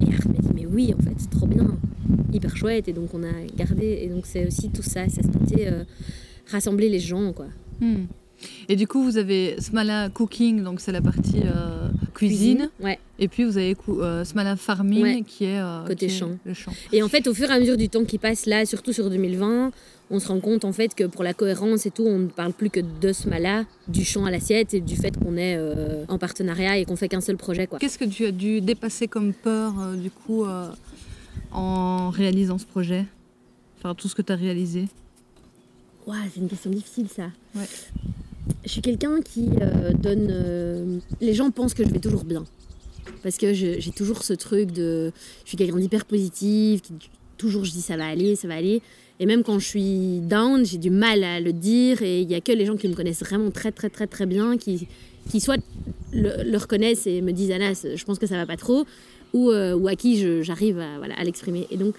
Et Art m'a dit, mais oui, en fait, c'est trop bien, hyper chouette. Et donc, on a gardé. Et donc, c'est aussi tout ça, ce côté euh, rassembler les gens, quoi. Hmm. Et du coup, vous avez Smala Cooking, donc c'est la partie euh, cuisine. Ouais. Et puis vous avez euh, Smala Farming, Ouais. qui est, euh, Côté qui est champ. le champ. Et en fait, au fur et à mesure du temps qui passe, là, surtout sur 2020, on se rend compte en fait que pour la cohérence et tout, on ne parle plus que de ce mala, du champ à l'assiette et du fait qu'on est en partenariat et qu'on fait qu'un seul projet, quoi. Qu'est-ce que tu as dû dépasser comme peur, du coup, en réalisant ce projet? Enfin, tout ce que tu as réalisé? Ouah, c'est une question difficile ça. Ouais. Je suis quelqu'un qui euh, donne. euh, les gens pensent que je vais toujours bien. Parce que j'ai toujours ce truc de. Je suis quelqu'un d'hyper positif, toujours je dis ça va aller, ça va aller. Et même quand je suis down, j'ai du mal à le dire. Et il y a que les gens qui me connaissent vraiment très très très très bien qui, qui soit le, reconnaissent et me disent Anas, je pense que ça va pas trop, ou, euh, ou à qui j'arrive à, voilà, à l'exprimer. Et donc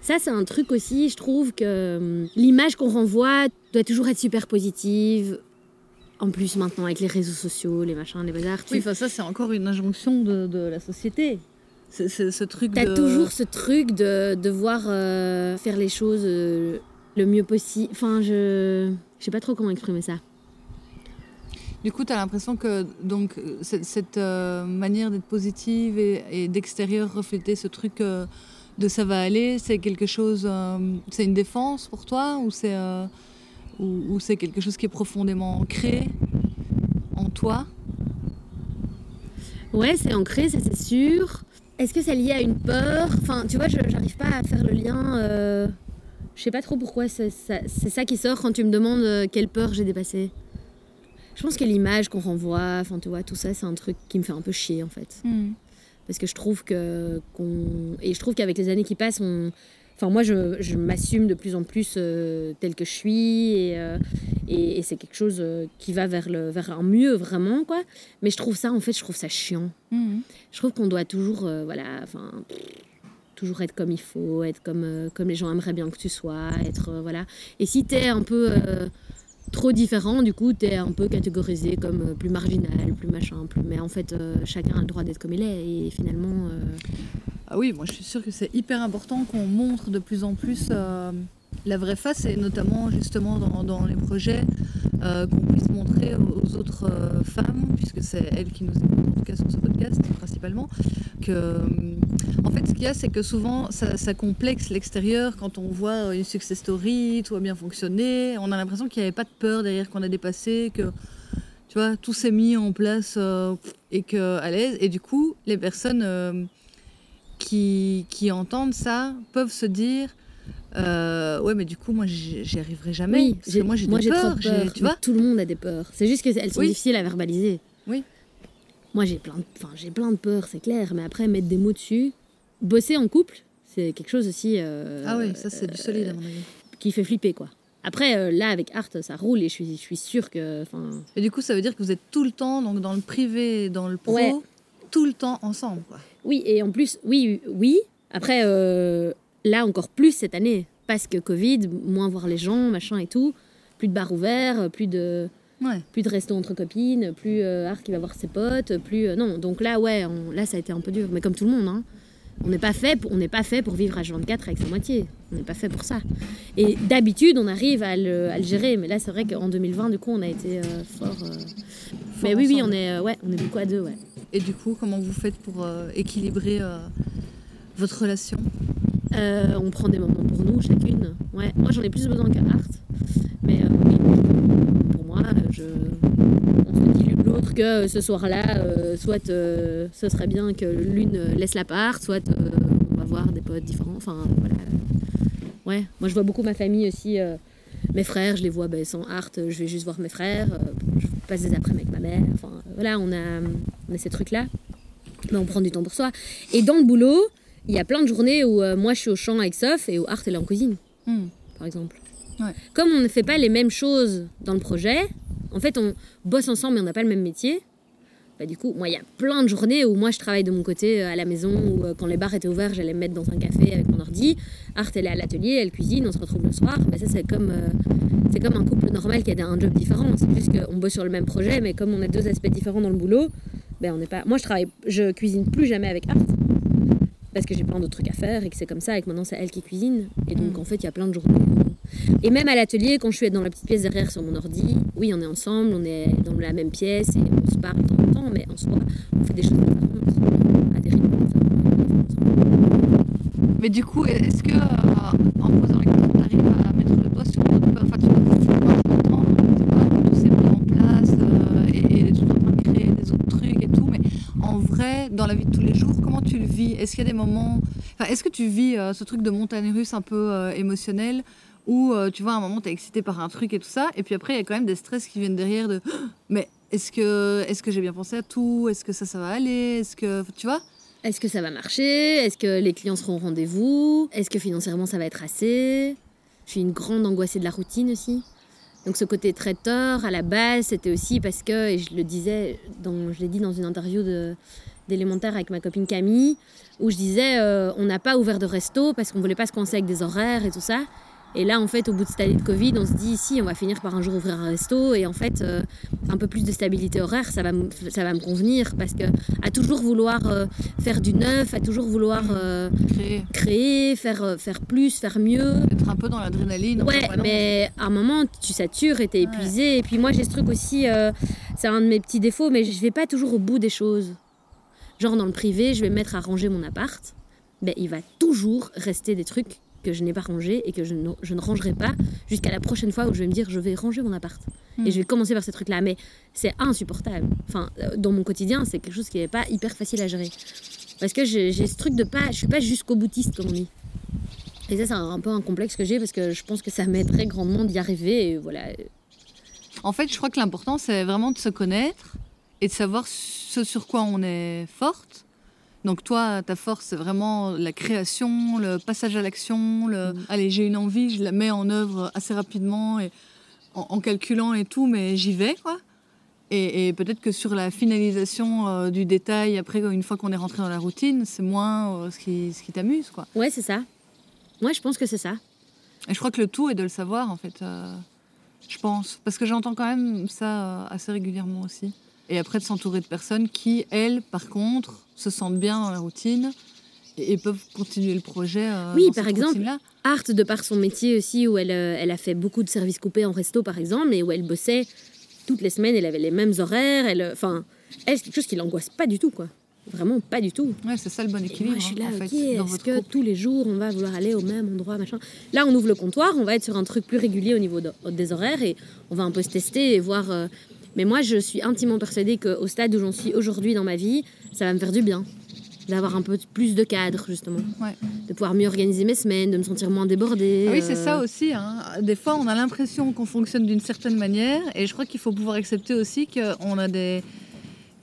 ça, c'est un truc aussi, je trouve que hum, l'image qu'on renvoie doit toujours être super positive. En plus, maintenant, avec les réseaux sociaux, les machins, les bazars, tu Oui, enfin, ça, c'est encore une injonction de, de la société. C'est c'est ce truc as de... toujours ce truc de devoir euh, faire les choses euh, le mieux possible. Enfin, je je sais pas trop comment exprimer ça. Du coup, tu as l'impression que donc, euh, cette, cette, euh, manière d'être positive et, et d'extérieur refléter ce truc euh, de ça va aller, c'est quelque chose, euh, c'est une défense pour toi ou c'est ou, c'est quelque chose qui est profondément ancré en toi Ouais, c'est ancré, ça c'est sûr. Est-ce que c'est lié à une peur? Enfin, tu vois, je j'arrive pas à faire le lien. euh, Je sais pas trop pourquoi c'est ça, qui sort quand tu me demandes euh, quelle peur j'ai dépassé. je pense que l'image qu'on renvoie, enfin, tu vois, tout ça, c'est un truc qui me fait un peu chier, en fait. Hmm. Parce que je trouve que. qu'on- Et je trouve qu'avec les années qui passent, on. Enfin, moi, je, je m'assume de plus en plus euh, tel que je suis et, euh, et, et c'est quelque chose euh, qui va vers, le, vers un mieux, vraiment, quoi. Mais je trouve ça, en fait, je trouve ça chiant. Hmm. Je trouve qu'on doit toujours, euh, voilà, enfin, toujours être comme il faut, être comme, comme les gens aimeraient bien que tu sois, être, voilà. Et si t'es un peu trop différent, du coup, t'es un peu catégorisé comme plus marginal, plus machin, plus... Mais en fait, chacun a le droit d'être comme il est, et finalement... Ah oui, moi je suis sûre que c'est hyper important qu'on montre de plus en plus euh, la vraie face et notamment justement dans, les projets euh, qu'on puisse montrer aux, autres euh, femmes, puisque c'est elles qui nous écoutent en tout cas sur ce podcast principalement, que en fait ce qu'il y a c'est que souvent ça, ça complexe l'extérieur quand on voit une success story, tout a bien fonctionné, on a l'impression qu'il n'y avait pas de peur derrière qu'on a dépassé, que tu vois, tout s'est mis en place et que à l'aise et du coup les personnes qui, qui entendent ça peuvent se dire euh, ouais mais du coup moi j'y arriverai jamais Oui, parce que moi j'ai des peurs, peurs. tu vois Tout le monde a des peurs. C'est juste qu'elles sont Oui. difficiles à verbaliser. Oui. Moi, j'ai plein, de... enfin, j'ai plein de peurs, c'est clair. Mais après, mettre des mots dessus, bosser en couple, c'est quelque chose aussi euh, ah oui ça c'est du solide à mon avis qui fait flipper, quoi. Après, euh, là, avec Art, ça roule et je suis, je suis sûre que, enfin, et du coup ça veut dire que vous êtes tout le temps donc dans le privé et dans le pro Ouais. tout le temps ensemble quoi Oui, et en plus, oui, oui. Après, euh, là encore plus cette année, parce que Covid, moins voir les gens, machin et tout, plus de bars ouverts, plus de, ouais plus de restos entre copines, plus euh, Art qui va voir ses potes, plus euh, non. Donc là, ouais, on- là ça a été un peu dur, mais comme tout le monde, hein. On n'est pas fait, pour, on n'est pas fait pour vivre à 24 avec sa moitié. On n'est pas fait pour ça. Et d'habitude, on arrive à le, à le gérer, mais là, c'est vrai qu'en 2020, du coup, on a été euh, fort. Mais oui, oui, on est, ouais, on est beaucoup à deux, ouais. Et du coup comment vous faites pour euh, équilibrer euh, votre relation? Euh, on prend des moments pour nous, chacune. Ouais. Moi, j'en ai plus besoin que Art. Mais pour moi, je... on se dit l'autre que ce soir-là, soit ce serait bien que l'une laisse la part, soit on va voir des potes différents. Enfin, voilà. Ouais, moi, je vois beaucoup ma famille aussi. mes frères, je les vois ben, sans Art, je vais juste voir mes frères. Passe des après-midi avec ma mère. Enfin, voilà, on a, on a ces trucs-là. Mais on prend du temps pour soi. Et dans le boulot, il y a plein de journées où euh, moi je suis au champ avec Soph et où Art est en cuisine, Hmm. par exemple. Ouais. Comme on ne fait pas les mêmes choses dans le projet, en fait on bosse ensemble mais on n'a pas le même métier. Bah, du coup, moi il y a plein de journées où moi je travaille de mon côté euh, à la maison ou euh, quand les bars étaient ouverts, j'allais me mettre dans un café avec mon ordi. Art elle est à l'atelier, elle cuisine, on se retrouve le soir. Mais ça c'est comme euh, c'est comme un couple normal qui a un job différent. C'est juste qu'on bosse sur le même projet, mais comme on a deux aspects différents dans le boulot, ben on n'est pas. Moi je travaille, je cuisine plus jamais avec Art parce que j'ai plein d'autres trucs à faire et que c'est comme ça et que maintenant c'est elle qui cuisine et donc Mm. en fait il y a plein de journées où- et même à l'atelier quand je suis dans la petite pièce derrière sur mon ordi oui on est ensemble on est dans la même pièce et on se parle de temps en temps mais en soi on fait des choses différentes à des rythmes différents Mais du coup, est-ce que euh, en posant la question, tu arrives à mettre le doigt sur une autre peur Enfin, tu vois, tu vois, tout s'est mis en place euh, et tu es en train de créer des autres trucs et tout, mais en vrai, dans la vie de tous les jours, comment tu le vis? Est-ce qu'il y a des moments. Enfin, est-ce que tu vis euh, ce truc de montagne russe un peu émotionnel où euh, tu vois, à un moment, tu es excité par un truc et tout ça, et puis après, il y a quand même des stress qui viennent derrière de mais est-ce que, est que j'ai bien pensé à tout? Est-ce que ça, ça va aller? Est-ce que. Tu vois? Est-ce que ça va marcher? Est-ce que les clients seront au rendez-vous? Est-ce que financièrement ça va être assez? Je suis une grande angoissée de la routine aussi. Donc ce côté traiteur, à la base, c'était aussi parce que, et je le disais, dans, je l'ai dit dans une interview d'élémentaire avec ma copine Camille, où je disais, euh, on n'a pas ouvert de resto parce qu'on voulait pas se coincer avec des horaires et tout ça. Et là, en fait, au bout de cette année de Covid, on se dit, si, on va finir par un jour ouvrir un resto. Et en fait, euh, un peu plus de stabilité horaire, ça va, me- ça va me convenir. Parce que à toujours vouloir euh, faire du neuf, à toujours vouloir euh, Créer. créer, faire, faire plus, faire mieux, Être un peu dans l'adrénaline. Ouais, mais à un moment, tu satures et t'es Ouais. épuisé. Et puis moi, j'ai ce truc aussi, c'est un de mes petits défauts, mais je vais pas toujours au bout des choses. Genre dans le privé, je vais me mettre à ranger mon appart. Ben, il va toujours rester des trucs que je n'ai pas rangés et que je ne, je ne rangerai pas jusqu'à la prochaine fois où je vais me dire je vais ranger mon appart. Hmm. Et je vais commencer par ces trucs-là. Mais c'est insupportable. Enfin, euh, dans mon quotidien, c'est quelque chose qui n'est pas hyper facile à gérer. Parce que j'ai j'ai ce truc de pas. Je suis pas jusqu'au boutiste, comme on dit. Et ça, c'est un, un peu un complexe que j'ai parce que je pense que ça m'aiderait grandement d'y arriver. Et voilà. En fait, je crois que l'important, c'est vraiment de se connaître et de savoir ce sur quoi on est forte. Donc toi, ta force, c'est vraiment la création, le passage à l'action. Le... Mm. Allez, j'ai une envie, je la mets en œuvre assez rapidement et en, en calculant et tout, mais j'y vais, quoi. Et, et peut-être que sur la finalisation euh, du détail, après, une fois qu'on est rentré dans la routine, c'est moins euh, ce qui, ce qui t'amuse, quoi. Ouais, c'est ça. Ouais, je pense que c'est ça. Et je crois que le tout est de le savoir, en fait. euh, je pense. Parce que j'entends quand même ça assez régulièrement aussi. Et après, de s'entourer de personnes qui, elles, par contre, se sentent bien dans la routine et, et peuvent continuer le projet. euh, Oui, par exemple. Art, de par son métier aussi, où elle, euh, elle a fait beaucoup de services coupés en resto, par exemple, et où elle bossait toutes les semaines, elle avait les mêmes horaires. Elle, euh, enfin, elle, c'est quelque chose qui l'angoisse pas du tout, quoi. Vraiment pas du tout. Ouais, c'est ça le bon équilibre. moi, je suis là, hein, en fait, dans est-ce votre que couple. tous les jours, on va vouloir aller au même endroit, machin Là, on ouvre le comptoir, on va être sur un truc plus régulier au niveau de- des horaires et on va un peu se tester et voir. euh, Mais moi, je suis intimement persuadée qu'au stade où j'en suis aujourd'hui dans ma vie, ça va me faire du bien. D'avoir un peu plus de cadre, justement. Ouais. De pouvoir mieux organiser mes semaines, de me sentir moins débordée. Ah oui, c'est euh, ça aussi. hein. Des fois, on a l'impression qu'on fonctionne d'une certaine manière, et je crois qu'il faut pouvoir accepter aussi qu'on a des,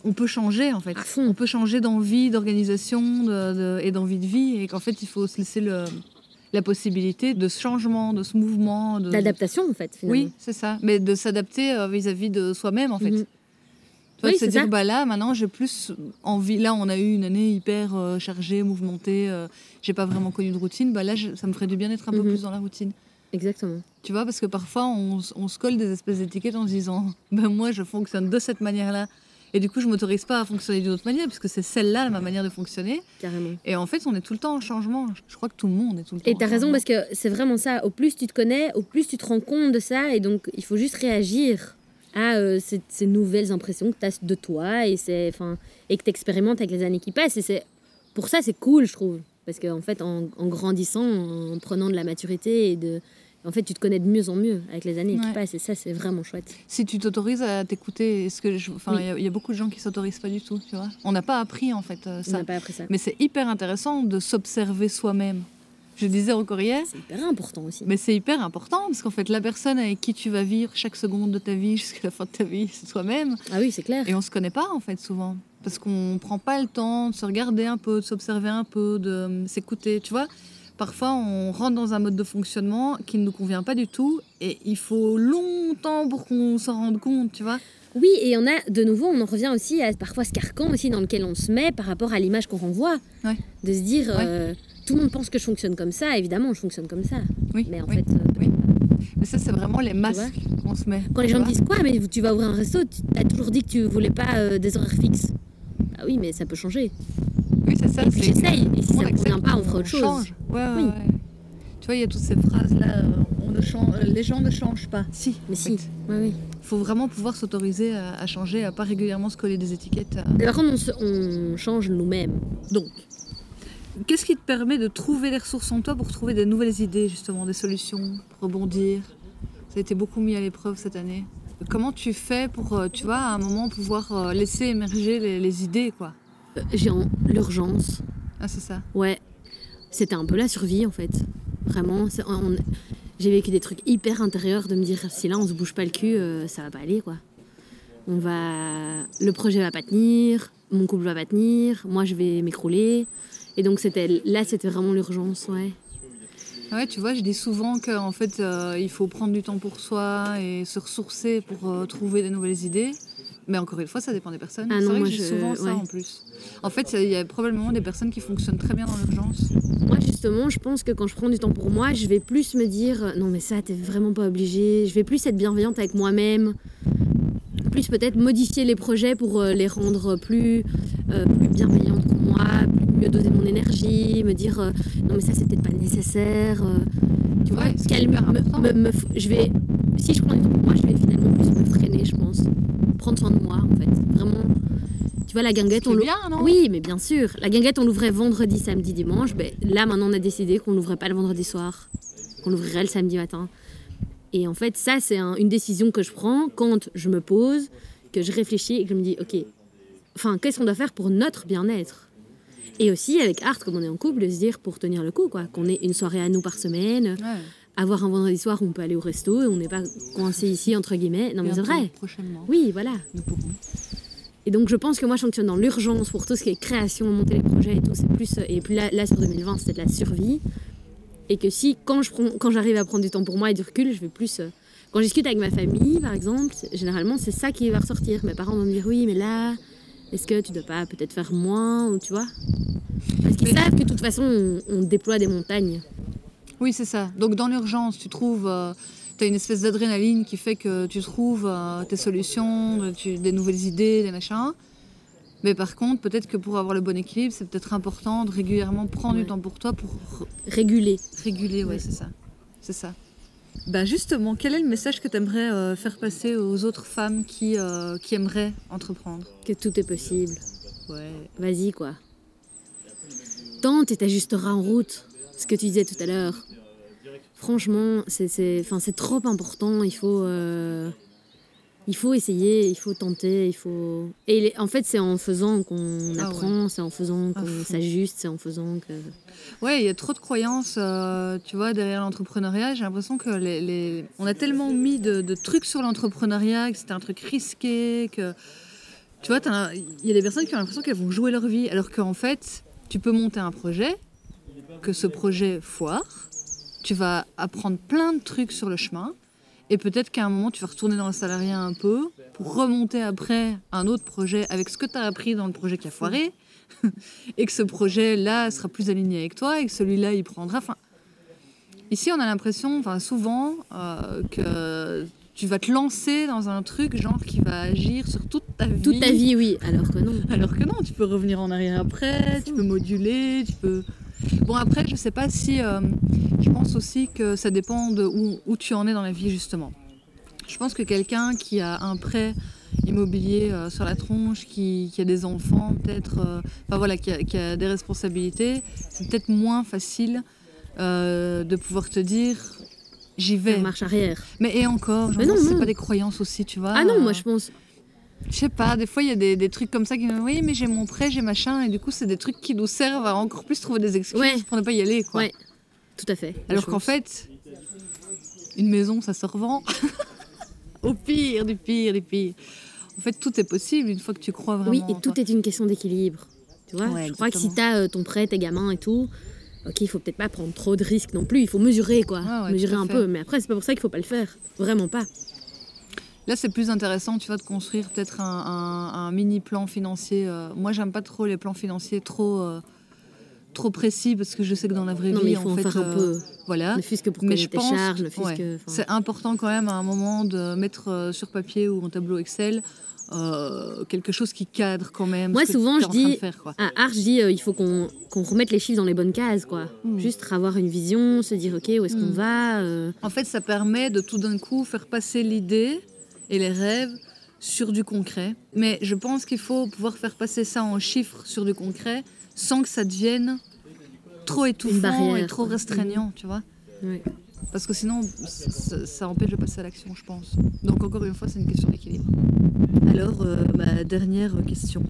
on peut changer en fait. À fond. On peut changer d'envie, d'organisation de- de- et d'envie de vie, et qu'en fait, il faut se laisser le, la possibilité de ce changement, de ce mouvement, de D'adaptation, en fait, finalement. Oui, c'est ça. Mais de s'adapter euh, vis-à-vis de soi-même en fait. Tu vois, Oui, de se dire ça. bah là maintenant j'ai plus envie. Là on a eu une année hyper euh, chargée, mouvementée. euh, j'ai pas vraiment connu de routine. Bah là je- ça me ferait du bien d'être un peu Mhm. plus dans la routine. Exactement. Tu vois, parce que parfois, on, on se colle des espèces d'étiquettes en se disant ben Moi, je fonctionne de cette manière-là. Et du coup, je m'autorise pas à fonctionner d'une autre manière, puisque c'est celle-là ma manière de fonctionner. Carrément. Et en fait, on est tout le temps en changement. Je crois que tout le monde est tout le temps Et t'as raison parce que c'est vraiment ça. Au plus tu te connais, au plus tu te rends compte de ça. Et donc, il faut juste réagir à euh, ces, ces nouvelles impressions que tu as de toi et, c'est, enfin, et que tu expérimentes avec les années qui passent. Et pour ça, c'est cool, je trouve. Parce qu'en fait, en, en grandissant, en prenant de la maturité, et de, en fait, tu te connais de mieux en mieux avec les années qui Ouais. passent. Et ça, c'est vraiment chouette. Si tu t'autorises à t'écouter, est-ce que je- enfin, il Oui. y a- il y, a beaucoup de gens qui s'autorisent pas du tout, tu vois. On n'a pas appris en fait euh, On ça. n'a pas appris ça. Mais c'est hyper intéressant de s'observer soi-même. Je disais encore hier, C'est hyper important aussi. mais c'est hyper important parce qu'en fait, la personne avec qui tu vas vivre chaque seconde de ta vie jusqu'à la fin de ta vie, c'est toi-même. Ah oui, c'est clair. Et on se connaît pas en fait souvent. Parce qu'on prend pas le temps de se regarder un peu, de s'observer un peu, de euh, s'écouter. Tu vois, parfois on rentre dans un mode de fonctionnement qui ne nous convient pas du tout et il faut longtemps pour qu'on s'en rende compte, tu vois. Oui, et on a, de nouveau, on en revient aussi à parfois ce carcan aussi dans lequel on se met par rapport à l'image qu'on renvoie. Ouais. De se dire, Ouais. euh, tout le monde pense que je fonctionne comme ça, évidemment, je fonctionne comme ça. Oui, Mais en oui. fait, euh, Mais ça, c'est vraiment les masques qu'on se met. quand les gens disent quoi, mais tu vas ouvrir un resto, tu as toujours dit que tu voulais pas euh, des horaires fixes. Ah oui, mais ça peut changer. Oui, c'est ça. Et puis j'essaye, et si ça me convient pas, on fera autre chose. change. Ouais, Oui. ouais. Tu vois, il y a toutes ces phrases-là. euh, on ne euh, Les gens ne changent pas. Si, Mais si, oui, oui. Il faut vraiment pouvoir s'autoriser à, à changer, à pas régulièrement se coller des étiquettes. euh. Par contre, on, se- on change nous-mêmes. Donc, Qu'est-ce qui te permet de trouver les ressources en toi pour trouver des nouvelles idées, justement, des solutions, rebondir? Ça a été beaucoup mis à l'épreuve cette année. Comment tu fais pour, tu vois, à un moment pouvoir laisser émerger les, les idées, quoi? J'ai en- l'urgence. Ah, c'est ça. Ouais, c'était un peu la survie en fait. Vraiment, on- j'ai vécu des trucs hyper intérieurs de me dire si là on se bouge pas le cul, euh, ça va pas aller quoi. On va, le projet va pas tenir, mon couple va pas tenir, moi je vais m'écrouler. Et donc c'était là, c'était vraiment l'urgence, ouais. Ouais, tu vois, je dis souvent qu'en fait, euh, il faut prendre du temps pour soi et se ressourcer pour euh, trouver des nouvelles idées. Mais encore une fois, ça dépend des personnes. Ah c'est non, vrai que je- souvent ça ouais. en plus. En fait, il y a probablement des personnes qui fonctionnent très bien dans l'urgence. Moi justement, je pense que quand je prends du temps pour moi, je vais plus me dire non mais ça t'es vraiment pas obligé. Je vais plus être bienveillante avec moi-même. Plus peut-être modifier les projets pour euh, les rendre plus, euh, plus bienveillantes pour moi, mieux doser mon énergie, me dire euh, non mais ça c'est peut-être pas nécessaire. euh, tu vois, Ouais, calme- me- me- je vais, si je prends du temps pour moi, je vais finalement plus me freiner, je pense. Prendre soin de moi en fait. Vraiment. Tu vois la guinguette, on non? Oui, mais bien sûr. La guinguette, on l'ouvrait vendredi, samedi, dimanche. Ben, là, maintenant, on a décidé qu'on l'ouvrait pas le vendredi soir, qu'on l'ouvrirait le samedi matin. Et en fait, ça, c'est un- une décision que je prends quand je me pose, que je réfléchis et que je me dis, ok, enfin, qu'est-ce qu'on doit faire pour notre bien-être? Et aussi avec Art, comme on est en couple, de se dire pour tenir le coup, quoi, qu'on ait une soirée à nous par semaine, Ouais. Avoir un vendredi soir où on peut aller au resto et on n'est pas coincé ici, entre guillemets. Non, mais c'est vrai. Prochainement. Oui, voilà. Nous pourrons. Et donc je pense que moi je fonctionne dans l'urgence pour tout ce qui est création, monter les projets et tout. C'est plus et puis là, là sur 2020 c'était de la survie. Et que si quand je prends, quand j'arrive à prendre du temps pour moi et du recul, je vais plus. euh, quand je discute avec ma famille, par exemple, généralement c'est ça qui va ressortir. Mes parents vont me dire oui, mais là, est-ce que tu dois pas peut-être faire moins ou tu vois? Parce qu'ils Mais- savent que de toute façon on, on déploie des montagnes. Oui, c'est ça. Donc dans l'urgence, tu trouves, tu as une espèce d'adrénaline qui fait que tu trouves euh, tes solutions, euh, tu- des nouvelles idées, des machins. Mais par contre, peut-être que pour avoir le bon équilibre, c'est peut-être important de régulièrement prendre Ouais. du temps pour toi pour Réguler. réguler. Ouais, Ouais. c'est ça. C'est ça. Ben justement, quel est le message que tu aimerais faire passer aux autres femmes qui, euh, qui aimeraient entreprendre? Que tout est possible. Ouais. Vas-y quoi. Tente et t'ajusteras en route. Ce que tu disais tout à l'heure. Franchement, c'est trop important. Il faut, euh, il faut essayer, il faut tenter, il faut. Et les- en fait, c'est en faisant qu'on Ah apprend, c'est en faisant À qu'on s'ajuste, c'est en faisant que. Ouais, il y a trop de croyances, euh, tu vois, derrière l'entrepreneuriat. J'ai l'impression que les, les- on a tellement mis de, de trucs sur l'entrepreneuriat, que c'était un truc risqué, que tu vois, il y a des personnes qui ont l'impression qu'elles vont jouer leur vie, alors qu'en fait, tu peux monter un projet, que ce projet foire, tu vas apprendre plein de trucs sur le chemin, et peut-être qu'à un moment, tu vas retourner dans le salariat un peu, pour remonter après un autre projet avec ce que tu as appris dans le projet qui a foiré, et que ce projet-là sera plus aligné avec toi, et que celui-là, il prendra. Enfin, ici, on a l'impression, enfin, souvent, euh, que tu vas te lancer dans un truc genre qui va agir sur toute ta vie. Toute ta vie, oui. Alors que non. Alors que non, tu peux revenir en arrière après, tu peux moduler, tu peux. Bon, après, je sais pas si. euh, je pense aussi que ça dépend de où, où tu en es dans la vie, justement. Je pense que quelqu'un qui a un prêt immobilier euh, sur la tronche, qui, qui a des enfants, peut-être. euh, Enfin voilà, qui a, qui a des responsabilités, c'est peut-être moins facile de pouvoir te dire j'y vais. Marche arrière. Mais et encore, Mais non, c'est pas des croyances aussi, tu vois. Ah non, moi je pense. Je sais pas, des fois il y a des, des trucs comme ça qui me oui, mais j'ai mon prêt, j'ai machin, et du coup c'est des trucs qui nous servent à encore plus trouver des excuses Ouais. pour ne pas y aller, quoi. Ouais. Tout à fait. Alors qu'en fait, une maison ça se revend. Au pire, du pire, du pire. En fait, tout est possible une fois que tu crois vraiment. Oui, et tout est une question d'équilibre. Tu vois Ouais, Je crois que si t'as euh, ton prêt, tes gamins et tout, ok, il faut peut-être pas prendre trop de risques non plus. Il faut mesurer, quoi. Ah ouais, mesurer un fait. peu. Mais après, c'est pas pour ça qu'il faut pas le faire. Vraiment pas. Là, c'est plus intéressant, tu vois, de construire peut-être un, un- un mini plan financier. euh, Moi, j'aime pas trop les plans financiers trop, euh, trop précis parce que je sais que dans la vraie Non, vie, mais il en faut en fait, faire un euh, peu. voilà. Ne fût-ce que pour Mais je pense, charges, ne fût-ce ouais, que. enfin, c'est important quand même à un moment de mettre sur papier ou en tableau Excel euh, quelque chose qui cadre quand même. Moi, souvent, je dis- faire. À Arch, je dis euh, il faut qu'on qu'on remette les chiffres dans les bonnes cases, quoi. Hmm. Juste avoir une vision, se dire, ok, où est-ce qu'on Hmm. va euh, En fait, ça permet de tout d'un coup faire passer l'idée et les rêves sur du concret. Mais je pense qu'il faut pouvoir faire passer ça en chiffres sur du concret sans que ça devienne trop étouffant barrière, et trop restreignant, tu vois. Parce que sinon, ça, ça- ça empêche de passer à l'action, je pense. Donc encore une fois, c'est une question d'équilibre. Alors, euh, ma dernière question.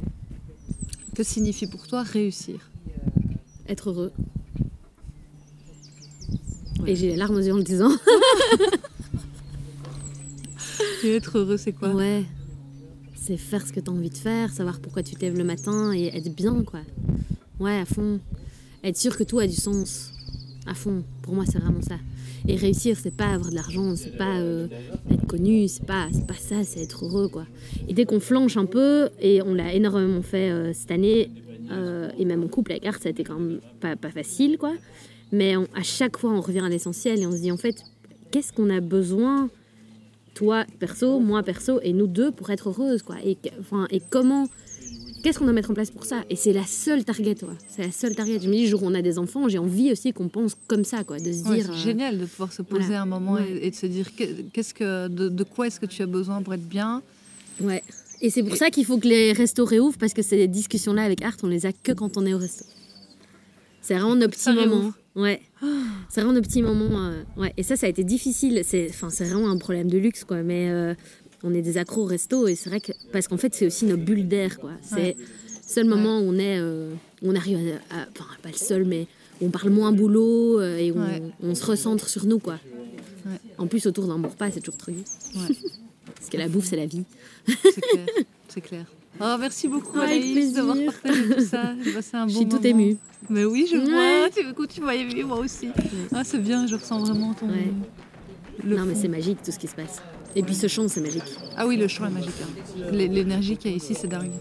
Que signifie pour toi réussir? Être heureux. Ouais. Et j'ai les larmes aux yeux en le disant. Et être heureux, c'est quoi Ouais. C'est faire ce que tu as envie de faire, savoir pourquoi tu te le matin et être bien, quoi. Ouais, à fond. Être sûr que tout a du sens. À fond. Pour moi, c'est vraiment ça. Et réussir, c'est pas avoir de l'argent, c'est pas euh, être connu, c'est pas, pas ça, c'est être heureux, quoi. Et dès qu'on flanche un peu, et on l'a énormément fait euh, cette année, euh, et même en couple avec Art, ça a été quand même pas, facile, quoi. Mais à chaque fois, on revient à l'essentiel et on se dit, en fait, qu'est-ce qu'on a besoin toi perso, moi perso, et nous deux pour être heureuses, quoi. Et, enfin, et comment, qu'est-ce qu'on doit mettre en place pour ça? Et c'est la seule target, toi. C'est la seule target. Je me dis, le jour où on a des enfants, j'ai envie aussi qu'on pense comme ça, quoi. De se Ouais, dire. c'est euh, génial de pouvoir se poser voilà. un moment Ouais. et, et de se dire que- qu'est-ce que, de, de quoi est-ce que tu as besoin pour être bien? Ouais. Et c'est pour ça qu'il faut que les restos réouvrent, parce que ces discussions-là avec Art, on les a que quand on est au resto. C'est vraiment nos petits Ça réouvre. moments. Ouais. C'est vraiment nos petits moments. euh, ouais. Et ça, ça a été difficile. C'est, enfin, c'est vraiment un problème de luxe, quoi. Mais euh, on est des accros au resto et c'est vrai que parce qu'en fait, c'est aussi nos bulles d'air, quoi. C'est Ouais. le seul moment où on est, euh, où on arrive à, à- enfin, pas le seul, mais on parle moins boulot euh, et on, Ouais. on se recentre sur nous, quoi. En plus, autour d'un bon repas, c'est toujours. Ouais. Parce que la bouffe, c'est la vie. C'est clair, c'est clair. Oh, merci beaucoup Anaïs d'avoir partagé tout ça. Passé un bon Je suis toute moment. émue. Mais oui, je Ouais. vois. Tu, écoute, tu m'as ému, moi aussi. Ah, c'est bien, je ressens vraiment ton. Ouais. le non, mais c'est magique tout ce qui se passe. Et puis ce chant, c'est magique. Ah oui, le chant est magique. hein. L'énergie qu'il y a ici, c'est dingue.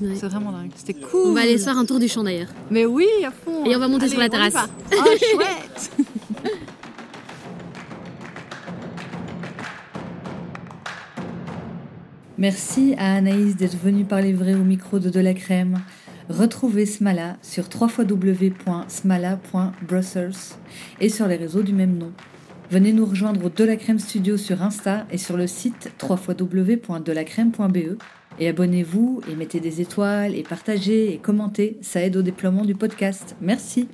C'est vraiment dingue. C'était cool. On va aller se faire un tour du champ d'ailleurs. Mais oui, à fond. Et on va monter Allez, sur la terrasse. Ah, chouette. Merci à Anaïs d'être venue parler vrai au micro de De la Crème. Retrouvez Smala sur www.smala.brussels et sur les réseaux du même nom. Venez nous rejoindre au De la Crème Studio sur Insta et sur le site www.delacrème.be et abonnez-vous et mettez des étoiles et partagez et commentez, ça aide au déploiement du podcast. Merci.